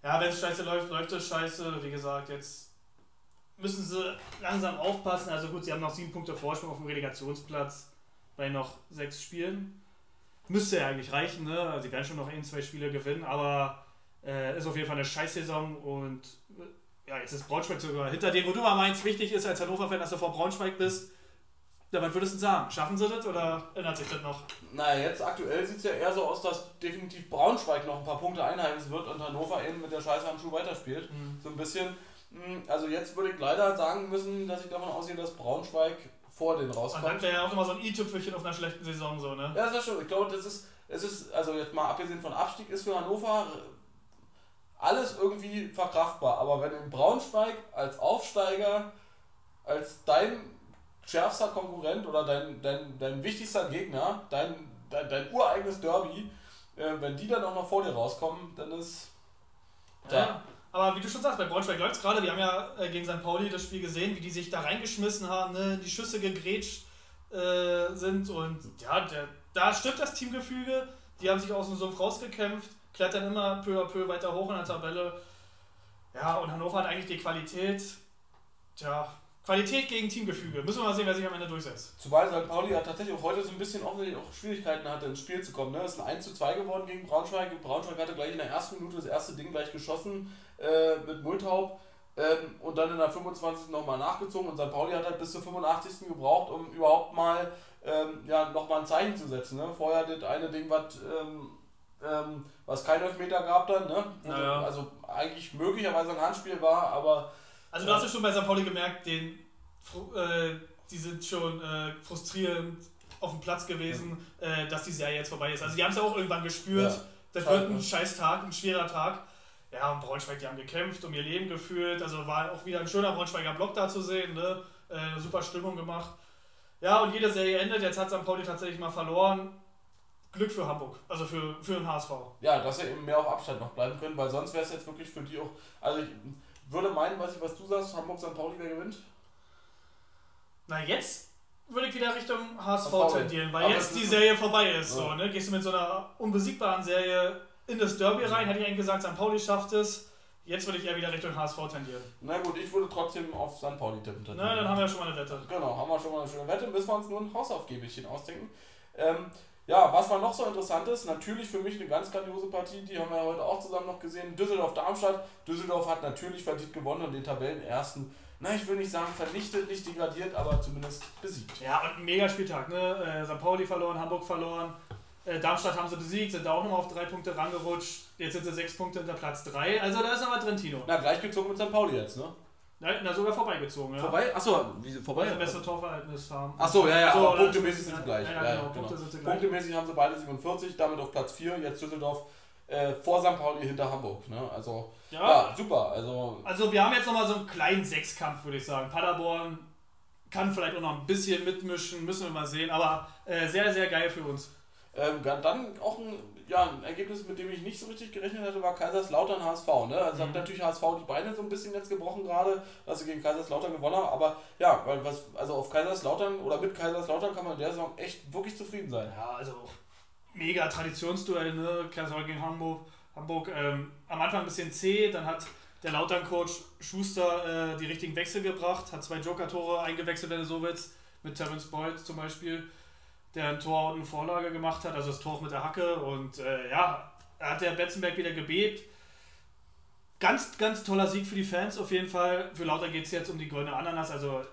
Ja, wenn es scheiße läuft, läuft es scheiße. Wie gesagt, jetzt müssen sie langsam aufpassen. Also gut, sie haben noch sieben Punkte Vorsprung auf dem Relegationsplatz bei noch sechs Spielen. Müsste ja eigentlich reichen, ne? Also sie werden schon noch ein, zwei Spiele gewinnen, aber äh, ist auf jeden Fall eine Scheißsaison und äh, ja, jetzt ist Braunschweig sogar hinter dem, wo du mal meinst, wichtig ist als Hannover-Fan, dass du vor Braunschweig bist. Ja, was würdest du sagen? Schaffen sie das oder ändert sich das noch? Naja, jetzt aktuell sieht es ja eher so aus, dass definitiv Braunschweig noch ein paar Punkte einheimsen wird und Hannover eben mit der Scheißhandschuh weiterspielt. So ein bisschen. mh, Also jetzt würde ich leider sagen müssen, dass ich davon ausgehe, dass Braunschweig vor den Und rauskommt. dann wäre ja auch nochmal so ein i-Tüpfelchen auf einer schlechten Saison so, ne? Ja, das ist schon. Ich glaube, das ist, es ist, also jetzt mal abgesehen von Abstieg, ist für Hannover alles irgendwie verkraftbar. Aber wenn in Braunschweig als Aufsteiger, als dein schärfster Konkurrent oder dein, dein, dein wichtigster Gegner, dein, dein, dein ureigenes Derby, äh, wenn die dann auch noch vor dir rauskommen, dann ist. Ja. Aber wie du schon sagst, bei Braunschweig läuft es gerade. Wir haben ja äh, gegen St. Pauli das Spiel gesehen, wie die sich da reingeschmissen haben, ne? die Schüsse gegrätscht äh, sind. Und ja, der, da stimmt das Teamgefüge. Die haben sich aus dem Sumpf rausgekämpft, klettern immer peu à peu weiter hoch in der Tabelle. Ja, und Hannover hat eigentlich die Qualität. Tja, Qualität gegen Teamgefüge. Müssen wir mal sehen, wer sich am Ende durchsetzt. Zumal St. Pauli ja tatsächlich auch heute so ein bisschen offensichtlich auch Schwierigkeiten hatte, ins Spiel zu kommen. Ne? Es ist ein 1 zu 2 geworden gegen Braunschweig. Braunschweig hatte gleich in der ersten Minute das erste Ding gleich geschossen äh, mit Multhaup ähm, und dann in der 25. nochmal nachgezogen. Und St. Pauli hat halt bis zur 85. gebraucht, um überhaupt mal ähm, ja, nochmal ein Zeichen zu setzen. Ne? Vorher das eine Ding, was ähm, ähm, was kein Elfmeter gab dann, ne? Naja. Also eigentlich möglicherweise ein Handspiel war, aber Also du hast ja schon bei St. Pauli gemerkt, den, äh, die sind schon äh, frustrierend auf dem Platz gewesen, äh, dass die Serie jetzt vorbei ist. Also die haben es ja auch irgendwann gespürt, Ja. das Schade, wird ein ne? scheiß Tag, ein schwerer Tag. Ja, und Braunschweig, die haben gekämpft, um ihr Leben gefühlt. Also war auch wieder ein schöner Braunschweiger Block da zu sehen, ne? Äh, super Stimmung gemacht. Ja, und jede Serie endet. Jetzt hat St. Pauli tatsächlich mal verloren. Glück für Hamburg, also für, für den HSV. Ja, dass sie eben mehr auf Abstand noch bleiben können, weil sonst wäre es jetzt wirklich für die auch. Also ich würde meinen, weiß ich, was du sagst, Hamburg St. Pauli, wer gewinnt? Na, jetzt würde ich wieder Richtung HSV tendieren, weil Aber jetzt die Serie vorbei ist. So, ne? Gehst du mit so einer unbesiegbaren Serie in das Derby rein, hätte ich eigentlich gesagt, St. Pauli schafft es. Jetzt würde ich eher wieder Richtung HSV tendieren. Na gut, ich würde trotzdem auf St. Pauli tippen. Na, dann haben wir ja schon mal eine Wette. Genau, haben wir schon mal eine schöne Wette, müssen wir uns nur ein Hausaufgabechen ausdenken. Ähm, ja, was war noch so interessant ist, natürlich für mich eine ganz grandiose Partie, die haben wir ja heute auch zusammen noch gesehen. Düsseldorf-Darmstadt. Düsseldorf hat natürlich verdient gewonnen und den Tabellenersten, na, ich will nicht sagen vernichtet, nicht degradiert, aber zumindest besiegt. Ja, und ein mega Spieltag, ne? Äh, St. Pauli verloren, Hamburg verloren. Äh, Darmstadt haben sie besiegt, sind da auch nochmal auf drei Punkte rangerutscht. Jetzt sind sie sechs Punkte hinter Platz drei. Also da ist noch was drin, Tino. Na, gleichgezogen mit St. Pauli jetzt, ne? Na, na sogar vorbeigezogen, ja. Vorbei? Achso, wie Weil vorbei? sie ein besseres Torverhältnis haben. Achso, ja, ja, So, aber oder- punktemäßig sind sie gleich. Ja, Ja, genau, genau. Punkte sind sie gleich. Punktemäßig haben sie beide 47, damit auf Platz 4, jetzt Düsseldorf äh, vor St. Pauli hinter Hamburg. Ne? Also, Ja, ja, super. Also, Also wir haben jetzt nochmal so einen kleinen Sechskampf, würde ich sagen. Paderborn kann vielleicht auch noch ein bisschen mitmischen, müssen wir mal sehen, aber äh, sehr, sehr geil für uns. Ähm, dann auch ein, ja, ein Ergebnis, mit dem ich nicht so richtig gerechnet hatte, war Kaiserslautern HSV. Ne? Also Mhm. hat natürlich HSV die Beine so ein bisschen jetzt gebrochen gerade, dass sie gegen Kaiserslautern gewonnen haben. Aber ja, weil was, also auf Kaiserslautern oder mit Kaiserslautern kann man in der Saison echt wirklich zufrieden sein. Ja, also mega Traditionsduell, ne? Kaiserslautern gegen Hamburg. Hamburg ähm, am Anfang ein bisschen zäh, dann hat der Lautern-Coach Schuster äh, die richtigen Wechsel gebracht, hat zwei Joker-Tore eingewechselt, wenn du so willst, mit Terence Boyd zum Beispiel, der ein Tor und eine Vorlage gemacht hat, also das Tor mit der Hacke und äh, ja, hat der Betzenberg wieder gebebt. Ganz, ganz toller Sieg für die Fans auf jeden Fall. Für Lauter geht es jetzt um die goldene Ananas, also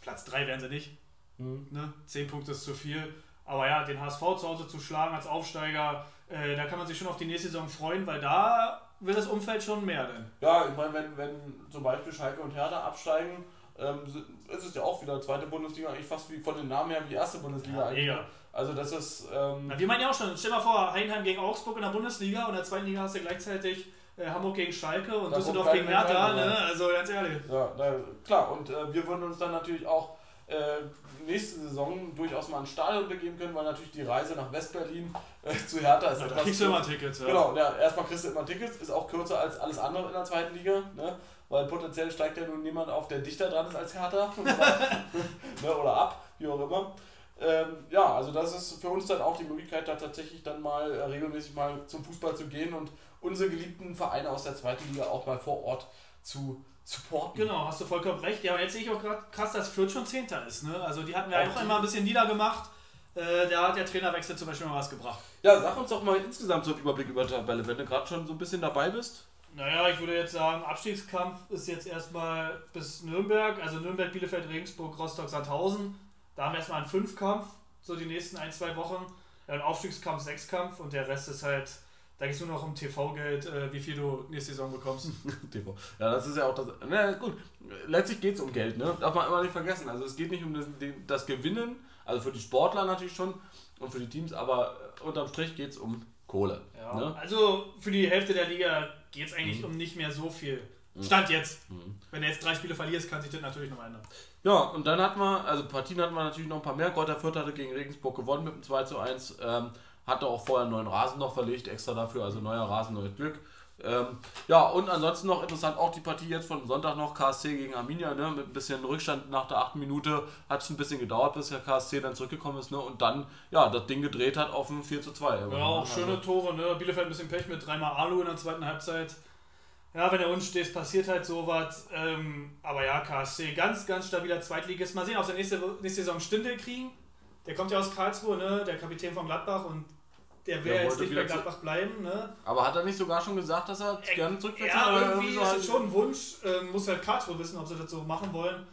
Platz 3 werden sie nicht. Ne? 10 Punkte ist zu viel. Aber ja, den HSV zu Hause zu schlagen als Aufsteiger, äh, da kann man sich schon auf die nächste Saison freuen, weil da will das Umfeld schon mehr denn. Ja, ich meine, wenn, wenn zum Beispiel Schalke und Hertha absteigen, ähm, ist es ja auch wieder zweite Bundesliga, eigentlich fast wie von den Namen her wie erste Bundesliga eigentlich. Mega. Also das ist, ähm, Na, wir meinen ja auch schon, stell mal vor, Heidenheim gegen Augsburg in der Bundesliga und in der zweiten Liga hast du gleichzeitig äh, Hamburg gegen Schalke und Da Düsseldorf gegen Hertha, Entscheidender, ne? Also ganz ehrlich. Ja, na, klar. Und äh, wir würden uns dann natürlich auch äh, nächste Saison durchaus mal ins Stadion begeben können, weil natürlich die Reise nach Westberlin äh, zu Hertha ist Ja, da kriegst du immer. Tickets, ja. Genau, ja, erstmal kriegst du immer Tickets, ist auch kürzer als alles andere in der zweiten Liga, ne? weil potenziell steigt ja nun niemand auf, der dichter dran ist als Hertha ne? oder ab, wie auch immer. Ähm, ja, also das ist für uns dann auch die Möglichkeit, da tatsächlich dann mal äh, regelmäßig mal zum Fußball zu gehen und unsere geliebten Vereine aus der zweiten Liga auch mal vor Ort zu supporten. Genau, hast du vollkommen recht. Ja, und jetzt sehe ich auch gerade krass, dass Fürth schon Zehnter ist. Ne? Also die hatten wir Auch einmal ein bisschen niedergemacht. Äh, da hat der Trainerwechsel zum Beispiel mal was gebracht. Ja, sag uns doch mal insgesamt so einen Überblick über die Tabelle, wenn du gerade schon so ein bisschen dabei bist. Naja, ich würde jetzt sagen, Abstiegskampf ist jetzt erstmal bis Nürnberg, also Nürnberg, Bielefeld, Regensburg, Rostock, Sandhausen. Da haben wir erstmal einen Fünfkampf, so die nächsten ein, zwei Wochen. Ein Aufstiegskampf, Sechskampf und der Rest ist halt, da geht es nur noch um TV-Geld, äh, wie viel du nächste Saison bekommst. TV. Ja, das ist ja auch das. Na gut, letztlich geht es um Geld, ne? Darf man immer nicht vergessen. Also es geht nicht um das, das Gewinnen, also für die Sportler natürlich schon und für die Teams, aber unterm Strich geht es um Kohle. Ja. Ne? Also für die Hälfte der Liga geht es eigentlich um nicht mehr so viel. Stand jetzt. Wenn du jetzt drei Spiele verlierst, kann sich das natürlich noch ändern. Ja, und dann hatten wir, also Partien hatten wir natürlich noch ein paar mehr. Kräuter Fürth hatte gegen Regensburg gewonnen mit dem 2 zu 1. Ähm, hatte auch vorher einen neuen Rasen noch verlegt, extra dafür, also neuer Rasen, neues Glück. Ähm, ja, und ansonsten noch interessant auch die Partie jetzt von Sonntag noch, KSC gegen Arminia, ne, mit ein bisschen Rückstand nach der achten Minute. Hat es ein bisschen gedauert, bis der KSC dann zurückgekommen ist, ne, und dann, ja, das Ding gedreht hat auf ein 4 zu 2. Ja, auch schöne Tore, ne? Bielefeld ein bisschen Pech mit dreimal Alu in der zweiten Halbzeit. Ja, wenn er unten steht, passiert halt sowas. Ähm, aber ja, KSC, ganz, ganz stabiler Zweitligist. Mal sehen, ob sie nächste, nächste Saison Stindel kriegen. Der kommt ja aus Karlsruhe, ne? Der Kapitän von Gladbach und der will Der jetzt wollte nicht bei Gladbach bleiben, ne? Aber hat er nicht sogar schon gesagt, dass er gerne zurückwechselt? Ja, Oder irgendwie so ist halt- es schon ein Wunsch. Ähm, muss halt Karlsruhe wissen, ob sie das so machen wollen.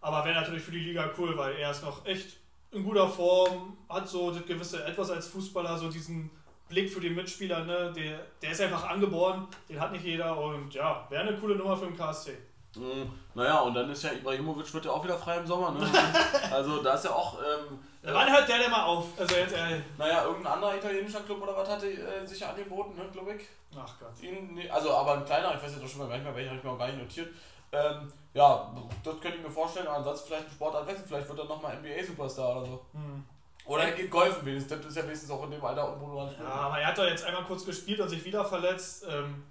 Aber wäre natürlich für die Liga cool, weil er ist noch echt in guter Form, hat so das gewisse etwas als Fußballer, so diesen Blick für die Mitspieler, ne? Der, der ist einfach angeboren, den hat nicht jeder und ja, wäre eine coole Nummer für den KSC. Mm, Naja, und dann ist ja Ibrahimovic wird ja auch wieder frei im Sommer, ne? Also da ist ja auch, ähm, Ja, wann hört der denn mal auf? Also jetzt ehrlich. naja, irgendein anderer italienischer Club oder was hatte äh, sich ja angeboten, ne, glaube ich. Ach Gott. Ihn, nee, also aber ein kleiner, ich weiß jetzt auch schon mal gar nicht mehr, welcher habe ich mir auch gar nicht notiert. Ähm, ja, das könnte ich mir vorstellen. Aber ansonsten vielleicht ein Sportart wechseln. Vielleicht wird er nochmal NBA-Superstar oder so. Hm. Oder er geht golfen wenigstens. Das ist ja wenigstens auch in dem Alter unproblem. Ja, aber er hat doch jetzt einmal kurz gespielt und sich wieder verletzt. Ähm,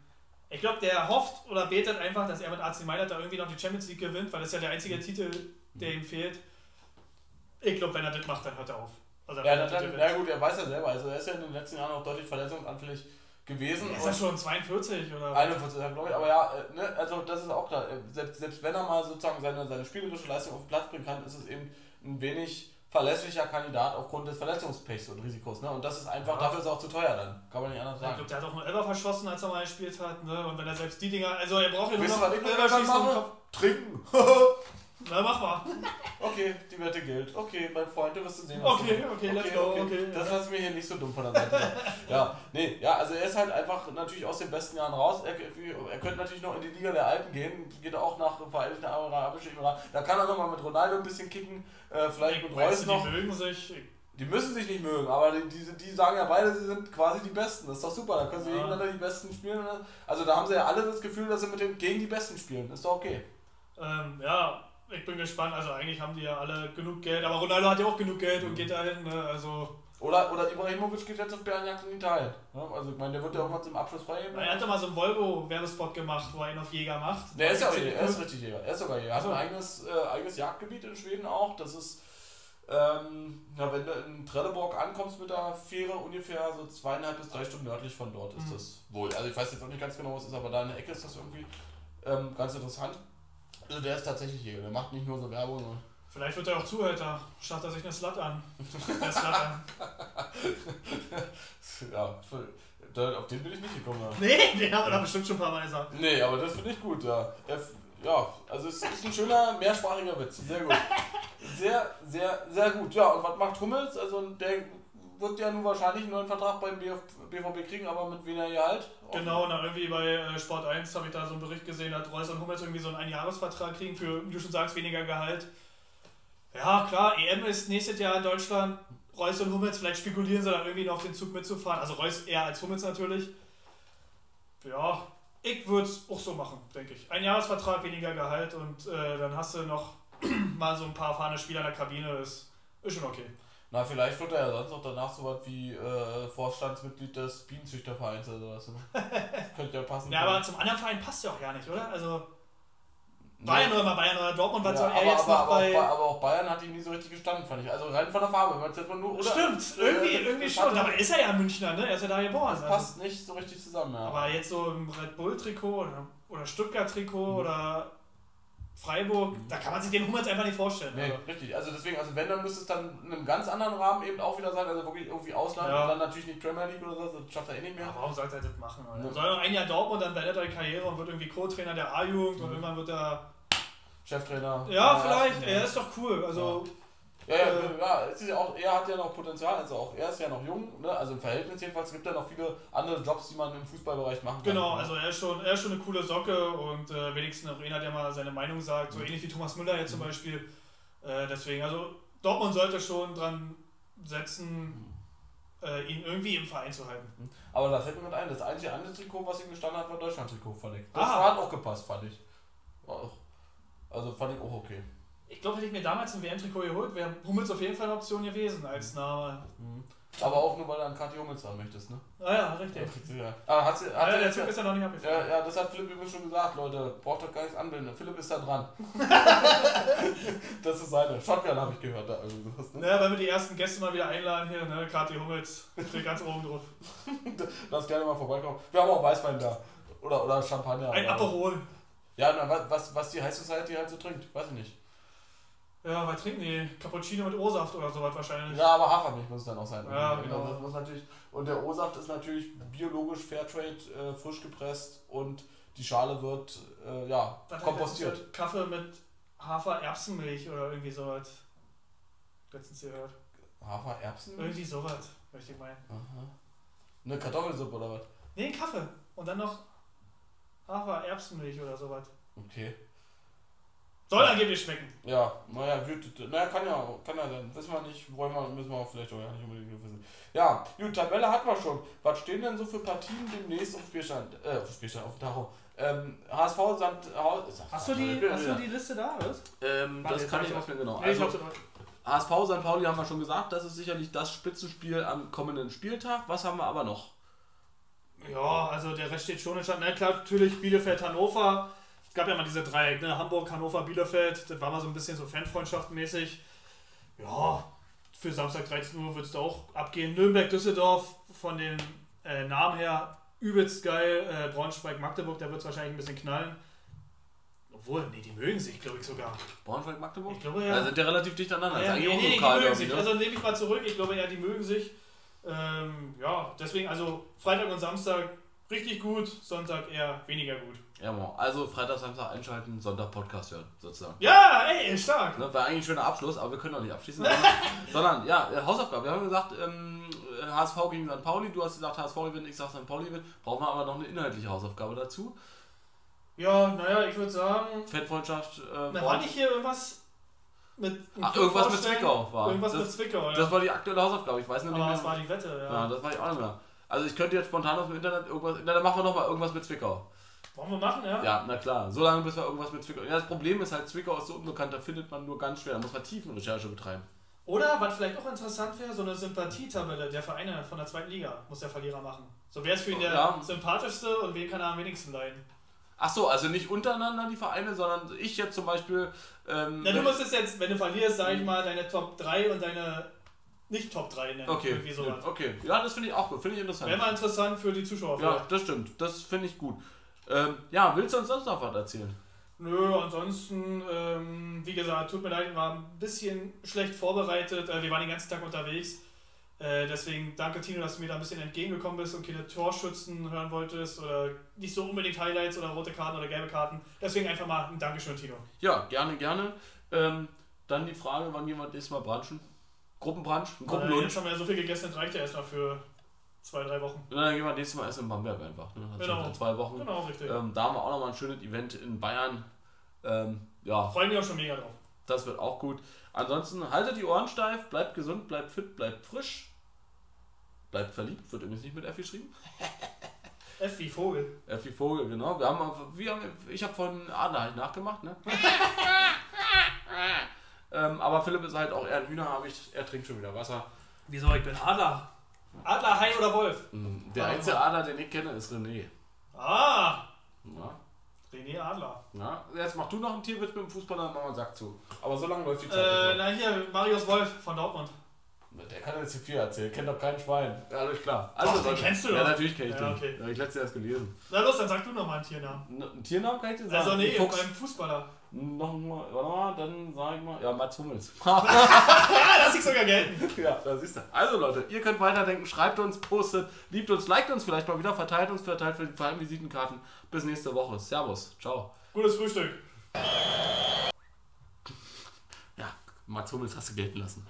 ich glaube, der hofft oder betet einfach, dass er mit AC Mailand da irgendwie noch die Champions League gewinnt, weil das ist ja der einzige Titel, der ihm fehlt. Ich glaube, wenn er das macht, dann hört er auf. Also ja, dann, dann, ja gut, er weiß ja selber. Also er ist ja in den letzten Jahren auch deutlich verletzungsanfällig gewesen. Er ist ja schon 42 oder? 41, glaube ich. Aber ja, äh, ne, also das ist auch klar. Äh, selbst, selbst wenn er mal sozusagen seine, seine spielerische Leistung auf den Platz bringen kann, ist es eben ein wenig verlässlicher Kandidat aufgrund des Verletzungspechs und Risikos. Ne? Und das ist einfach, ja. dafür ist er auch zu teuer dann. Kann man nicht anders sagen. Ich glaube, der hat auch nur Elber verschossen, als er mal gespielt hat. Ne? Und wenn er selbst die Dinger, also er braucht ja nur noch Elber schießen Trinken. Na, mach mal. Okay, die Wette gilt. Okay, mein Freund, du wirst es sehen. Okay, okay, let's okay, go. Okay. okay. Das lassen wir hier nicht so dumm von der Seite. ja, nee, ja, also er ist halt einfach natürlich aus den besten Jahren raus. Er, er könnte natürlich noch in die Liga der Alpen gehen, geht auch nach Vereinigten Arabischen Emiraten. Da kann er nochmal mit Ronaldo ein bisschen kicken, äh, vielleicht mit Reus noch. Die mögen sich. Die müssen sich nicht mögen, aber die, die, die sagen ja beide, sie sind quasi die Besten. Das ist doch super, da können sie ja. gegeneinander die Besten spielen. Also da haben sie ja alle das Gefühl, dass sie mit dem gegen die Besten spielen. Das ist doch okay. Ähm, ja, ich bin gespannt. Also eigentlich haben die ja alle genug Geld, aber Ronaldo hat ja auch genug Geld und geht dahin. Ne? Also oder, oder Ibrahimovic geht jetzt auf Bärenjagd in Italien. Ne? Also ich meine, der wird ja irgendwann zum Abschluss frei. Er hat doch mal so einen Volvo-Werbespot gemacht, wo er ihn auf Jäger macht. Der ist ja auch Jäger, er ist richtig Jäger. Er ist sogar Jäger. Er hat ein eigenes, äh, eigenes Jagdgebiet in Schweden auch. Das ist, ähm, na, wenn du in Trelleborg ankommst mit der Fähre, ungefähr so zweieinhalb bis drei Stunden nördlich von dort ist mhm. das wohl. Also ich weiß jetzt auch nicht ganz genau, was ist, aber da in der Ecke ist das irgendwie ähm, ganz interessant. Also der ist tatsächlich Jäger. Der macht nicht nur so Werbung. Vielleicht wird er auch Zuhälter. Schaut er sich eine Slut an. Der Slut an. ja, da, auf den bin ich nicht gekommen. Ja. Nee, den haben wir da bestimmt schon ein paar Mal gesagt. Nee, aber das finde ich gut, ja. Er, ja, also es ist ein schöner, mehrsprachiger Witz. Sehr gut. Sehr, sehr, sehr gut. Ja, und was macht Hummels? Also der wird ja nun wahrscheinlich einen neuen Vertrag beim BVB kriegen, aber mit weniger Gehalt. Genau, na irgendwie bei äh, Sport 1 habe ich da so einen Bericht gesehen, dass Reus und Hummels irgendwie so einen Einjahresvertrag kriegen für, wie du schon sagst, weniger Gehalt. Ja, klar, EM ist nächstes Jahr in Deutschland. Reus und Hummels, vielleicht spekulieren sie dann irgendwie noch auf den Zug mitzufahren. Also Reus eher als Hummels natürlich. Ja, ich würde es auch so machen, denke ich. Ein Jahresvertrag, weniger Gehalt und äh, dann hast du noch mal so ein paar fahrende Spieler in der Kabine. Ist, ist schon okay. Na, vielleicht wird er ja sonst auch danach so was wie äh, Vorstandsmitglied des Bienenzüchtervereins oder sowas. Könnte ja passen. Ja, aber zum anderen Verein passt ja auch ja nicht, oder? Also. Bayern oder mal Bayern oder Dortmund, was ja, soll er aber, jetzt aber, noch aber bei. Auch, aber auch Bayern hat ihn nie so richtig gestanden, fand ich. Also rein von der Farbe, wenn jetzt mal nur. Oder, Stimmt, irgendwie, äh, irgendwie schon. Aber ist er ja Münchner, ne? Er ist ja da geboren. Das also. passt nicht so richtig zusammen, ja. Aber jetzt so im Red Bull-Trikot oder, oder Stuttgart-Trikot mhm. oder Freiburg, mhm. da kann man sich den Hummels einfach nicht vorstellen. Nee, also. richtig. Also deswegen, also wenn, dann müsste es dann in einem ganz anderen Rahmen eben auch wieder sein, also wirklich irgendwie Ausland ja. und dann natürlich nicht Premier League oder so, das schafft er eh nicht mehr. Aber warum sollte er das machen? Alter? Ja. Soll noch ein Jahr Dortmund, dann beendet er die Karriere und wird irgendwie Co-Trainer der A-Jugend mhm. und irgendwann wird er Cheftrainer. Ja, vielleicht, er ist doch cool. Also. Ja, ja, äh, ja, es ist ja auch, er hat ja noch Potenzial, also auch er ist ja noch jung, ne? also im Verhältnis jedenfalls gibt er noch viele andere Jobs, die man im Fußballbereich machen kann. Genau, also er ist schon, er ist schon eine coole Socke und äh, wenigstens noch einer, der mal seine Meinung sagt, so mhm. ähnlich wie Thomas Müller jetzt mhm. zum Beispiel. Äh, deswegen, also Dortmund sollte schon dran setzen, mhm. äh, ihn irgendwie im Verein zu halten. Mhm. Aber da fällt mir mit ein, das einzige andere Trikot, was ihm gestanden hat, war Deutschland-Trikot, fand ich. Das ah. hat auch gepasst, fand ich. Auch also fand ich auch okay. Ich glaube, hätte ich mir damals ein WM-Trikot geholt, wäre Hummels auf jeden Fall eine Option gewesen als Name. Mhm. Aber auch nur, weil du an Kathi Hummels haben möchtest, ne? Ah ja, richtig. Ja, Aber hat sie, hat ja, der Typ ist ja noch nicht abgefahren. Ja, ja, das hat Philipp übrigens schon gesagt, Leute. Braucht doch gar nichts anbilden. Philipp ist da dran. das ist seine. Shotgun habe ich gehört da irgendwas. Ne? Ja, wenn wir die ersten Gäste mal wieder einladen hier, ne? Kathi Hummels steht ganz oben drauf. Lass gerne mal vorbeikommen. Wir haben auch Weißwein da. Oder, oder Champagner. Ein Aperol. Ja, na, was, was die High Society halt so trinkt, weiß ich nicht. Ja, was trinken die? Cappuccino mit O-Saft oder sowas wahrscheinlich. Ja, aber Hafermilch muss es dann auch sein. Ja, genau. Das muss natürlich, und der O-Saft ist natürlich biologisch Fairtrade, äh, frisch gepresst und die Schale wird äh, ja, was kompostiert. Kaffee mit Hafer-Erbsenmilch oder irgendwie sowas. Letztens gehört. Hafer-Erbsenmilch? Irgendwie sowas, möchte ich meinen. Aha. Eine Kartoffelsuppe oder was? Nee, Kaffee. Und dann noch Hafer, Erbsenmilch oder sowas. Okay. Soll angeblich schmecken. Ja, naja, gut, naja, kann ja, kann ja sein. Wissen wir nicht, wollen wir, müssen wir vielleicht auch ja nicht unbedingt wissen. Ja, gut, Tabelle hat man schon. Was stehen denn so für Partien demnächst auf Spielstand, äh, auf Spielstand, auf Tacho, Ähm, HSV Sand. Hast du die, hast du die Liste da? Was? Ähm, das kann ich auch mir genau. Nee, Also, HSV St. Pauli haben wir schon gesagt, das ist sicherlich das Spitzenspiel am kommenden Spieltag. Was haben wir aber noch? Ja, also der Rest steht schon in Stand. Na klar, natürlich Bielefeld, Hannover. Es gab ja mal diese Dreieck, ne? Hamburg, Hannover, Bielefeld. Das war mal so ein bisschen so Fanfreundschaftenmäßig. Ja, für Samstag 13 Uhr wird es da auch abgehen. Nürnberg, Düsseldorf, von den äh, Namen her übelst geil. Äh, Braunschweig, Magdeburg, da wird es wahrscheinlich ein bisschen knallen. Obwohl, nee, die mögen sich, glaube ich sogar. Braunschweig, Magdeburg? Ich glaube Da ja. sind ja relativ dicht aneinander. Ja, das ist nee, nee, die mögen sich. ich, ne? Also nehme ich mal zurück. Ich glaube ja, die mögen sich. Ähm, ja, deswegen also Freitag und Samstag richtig gut, Sonntag eher weniger gut. Ja, mo. also Freitag, Samstag einschalten, Sonntag Podcast hören, sozusagen. Ja, ey, stark. Ne, war eigentlich ein schöner Abschluss, aber wir können noch nicht abschließen. Sondern, ja, äh, Hausaufgabe. Wir haben gesagt, ähm, äh, HSV gegen St. Pauli. Du hast gesagt, HSV gewinnt, ich sag St. Pauli gewinnt. Brauchen wir aber noch eine inhaltliche Hausaufgabe dazu. Ja, naja, ich würde sagen, Fettfreundschaft. Äh, na, war nicht hier irgendwas mit. Ach, irgendwas mit? Zwickau war. Irgendwas Das- mit Zwickau, ja. Das war die aktuelle Hausaufgabe. Ich weiß nicht Aber mehr. das war die Wette, ja. ja, das war ich auch nicht mehr. Also ich könnte jetzt spontan auf dem Internet irgendwas. Na, dann machen wir noch mal irgendwas mit Zwickau. Wollen wir machen, ja? Ja, na klar. So lange bis wir irgendwas mit Zwickau. Ja, das Problem ist halt, Zwickau ist so unbekannt, da findet man nur ganz schwer. Da muss man Tiefenrecherche betreiben. Oder, was vielleicht auch interessant wäre, so eine Sympathietabelle der Vereine von der zweiten Liga muss der Verlierer machen. So wer ist für ihn der Ja. sympathischste und wen kann er am wenigsten leiden. Ach so, also nicht untereinander die Vereine, sondern ich jetzt zum Beispiel. Ähm, Na, du musst es jetzt, wenn du verlierst, sag ich mal, deine Top 3 und deine nicht Top 3 nennen. Okay, Irgendwie sowas. okay. Ja, das finde ich auch gut. Finde ich interessant. Wäre mal interessant für die Zuschauer. Ja, vielleicht. das stimmt. Das finde ich gut. Ähm, ja, willst du uns sonst noch was erzählen? Nö, ansonsten, ähm, wie gesagt, tut mir leid, war ein bisschen schlecht vorbereitet. Äh, wir waren den ganzen Tag unterwegs. Äh, deswegen danke Tino, dass du mir da ein bisschen entgegengekommen bist und keine Torschützen hören wolltest oder nicht so unbedingt Highlights oder rote Karten oder gelbe Karten. Deswegen einfach mal ein Dankeschön, Tino. Ja, gerne, gerne. Ähm, dann die Frage, wann jemand nächstes Mal brunchen? Gruppenbrunch? Ein Gruppenlunch? jetzt haben wir ja so viel gegessen, das reicht ja erstmal für zwei, drei Wochen. Und dann gehen wir nächstes Mal essen in Bamberg einfach. Ne? Das Genau. in zwei Wochen. Genau, richtig. Ähm, da haben wir auch nochmal ein schönes Event in Bayern. Ähm, ja, Freuen mich auch schon mega drauf. das wird auch gut. Ansonsten haltet die Ohren steif, bleibt gesund, bleibt fit, bleibt frisch. Bleibt verliebt, wird übrigens nicht mit F geschrieben. F wie Vogel. F wie Vogel, genau. Wir haben, wir haben, ich habe von Adler halt nachgemacht, ne? ähm, aber Philipp ist halt auch eher ein Hühnerhabicht, er trinkt schon wieder Wasser. Wieso? Ich bin Adler. Adler, Hai oder Wolf? Mm, Der einzige Adler, den ich kenne, ist René. Ah, Ja, René Adler. ja. Jetzt mach du noch einen Tierwitz mit dem Fußballer, dann machen wir einen Sack zu. Aber so lange läuft die Zeit. Äh, nicht na hier, Marius Wolf von Dortmund. Der kann jetzt hier viel erzählen, kennt doch kein Schwein. Ja, alles klar. Doch, den Leute. kennst du Ja, doch. natürlich kenn ich Ja, den. okay. Ja, ich letztes erst gelesen. Na los, dann sag du noch mal einen Tiernamen. N einen Tiernamen kann ich dir sagen? Also nee, Fuchs. beim Fußballer. Noch mal, warte mal, dann sag ich mal, ja, Mats Hummels. Ah, lass ich sogar gelten. Ja, da siehst du. Also Leute, ihr könnt weiterdenken, schreibt uns, postet, liebt uns, liked uns vielleicht mal wieder, verteilt uns, verteilt für die vor allem Visitenkarten. Bis nächste Woche. Servus. Ciao. Gutes Frühstück. Ja, Mats Hummels hast du gelten lassen.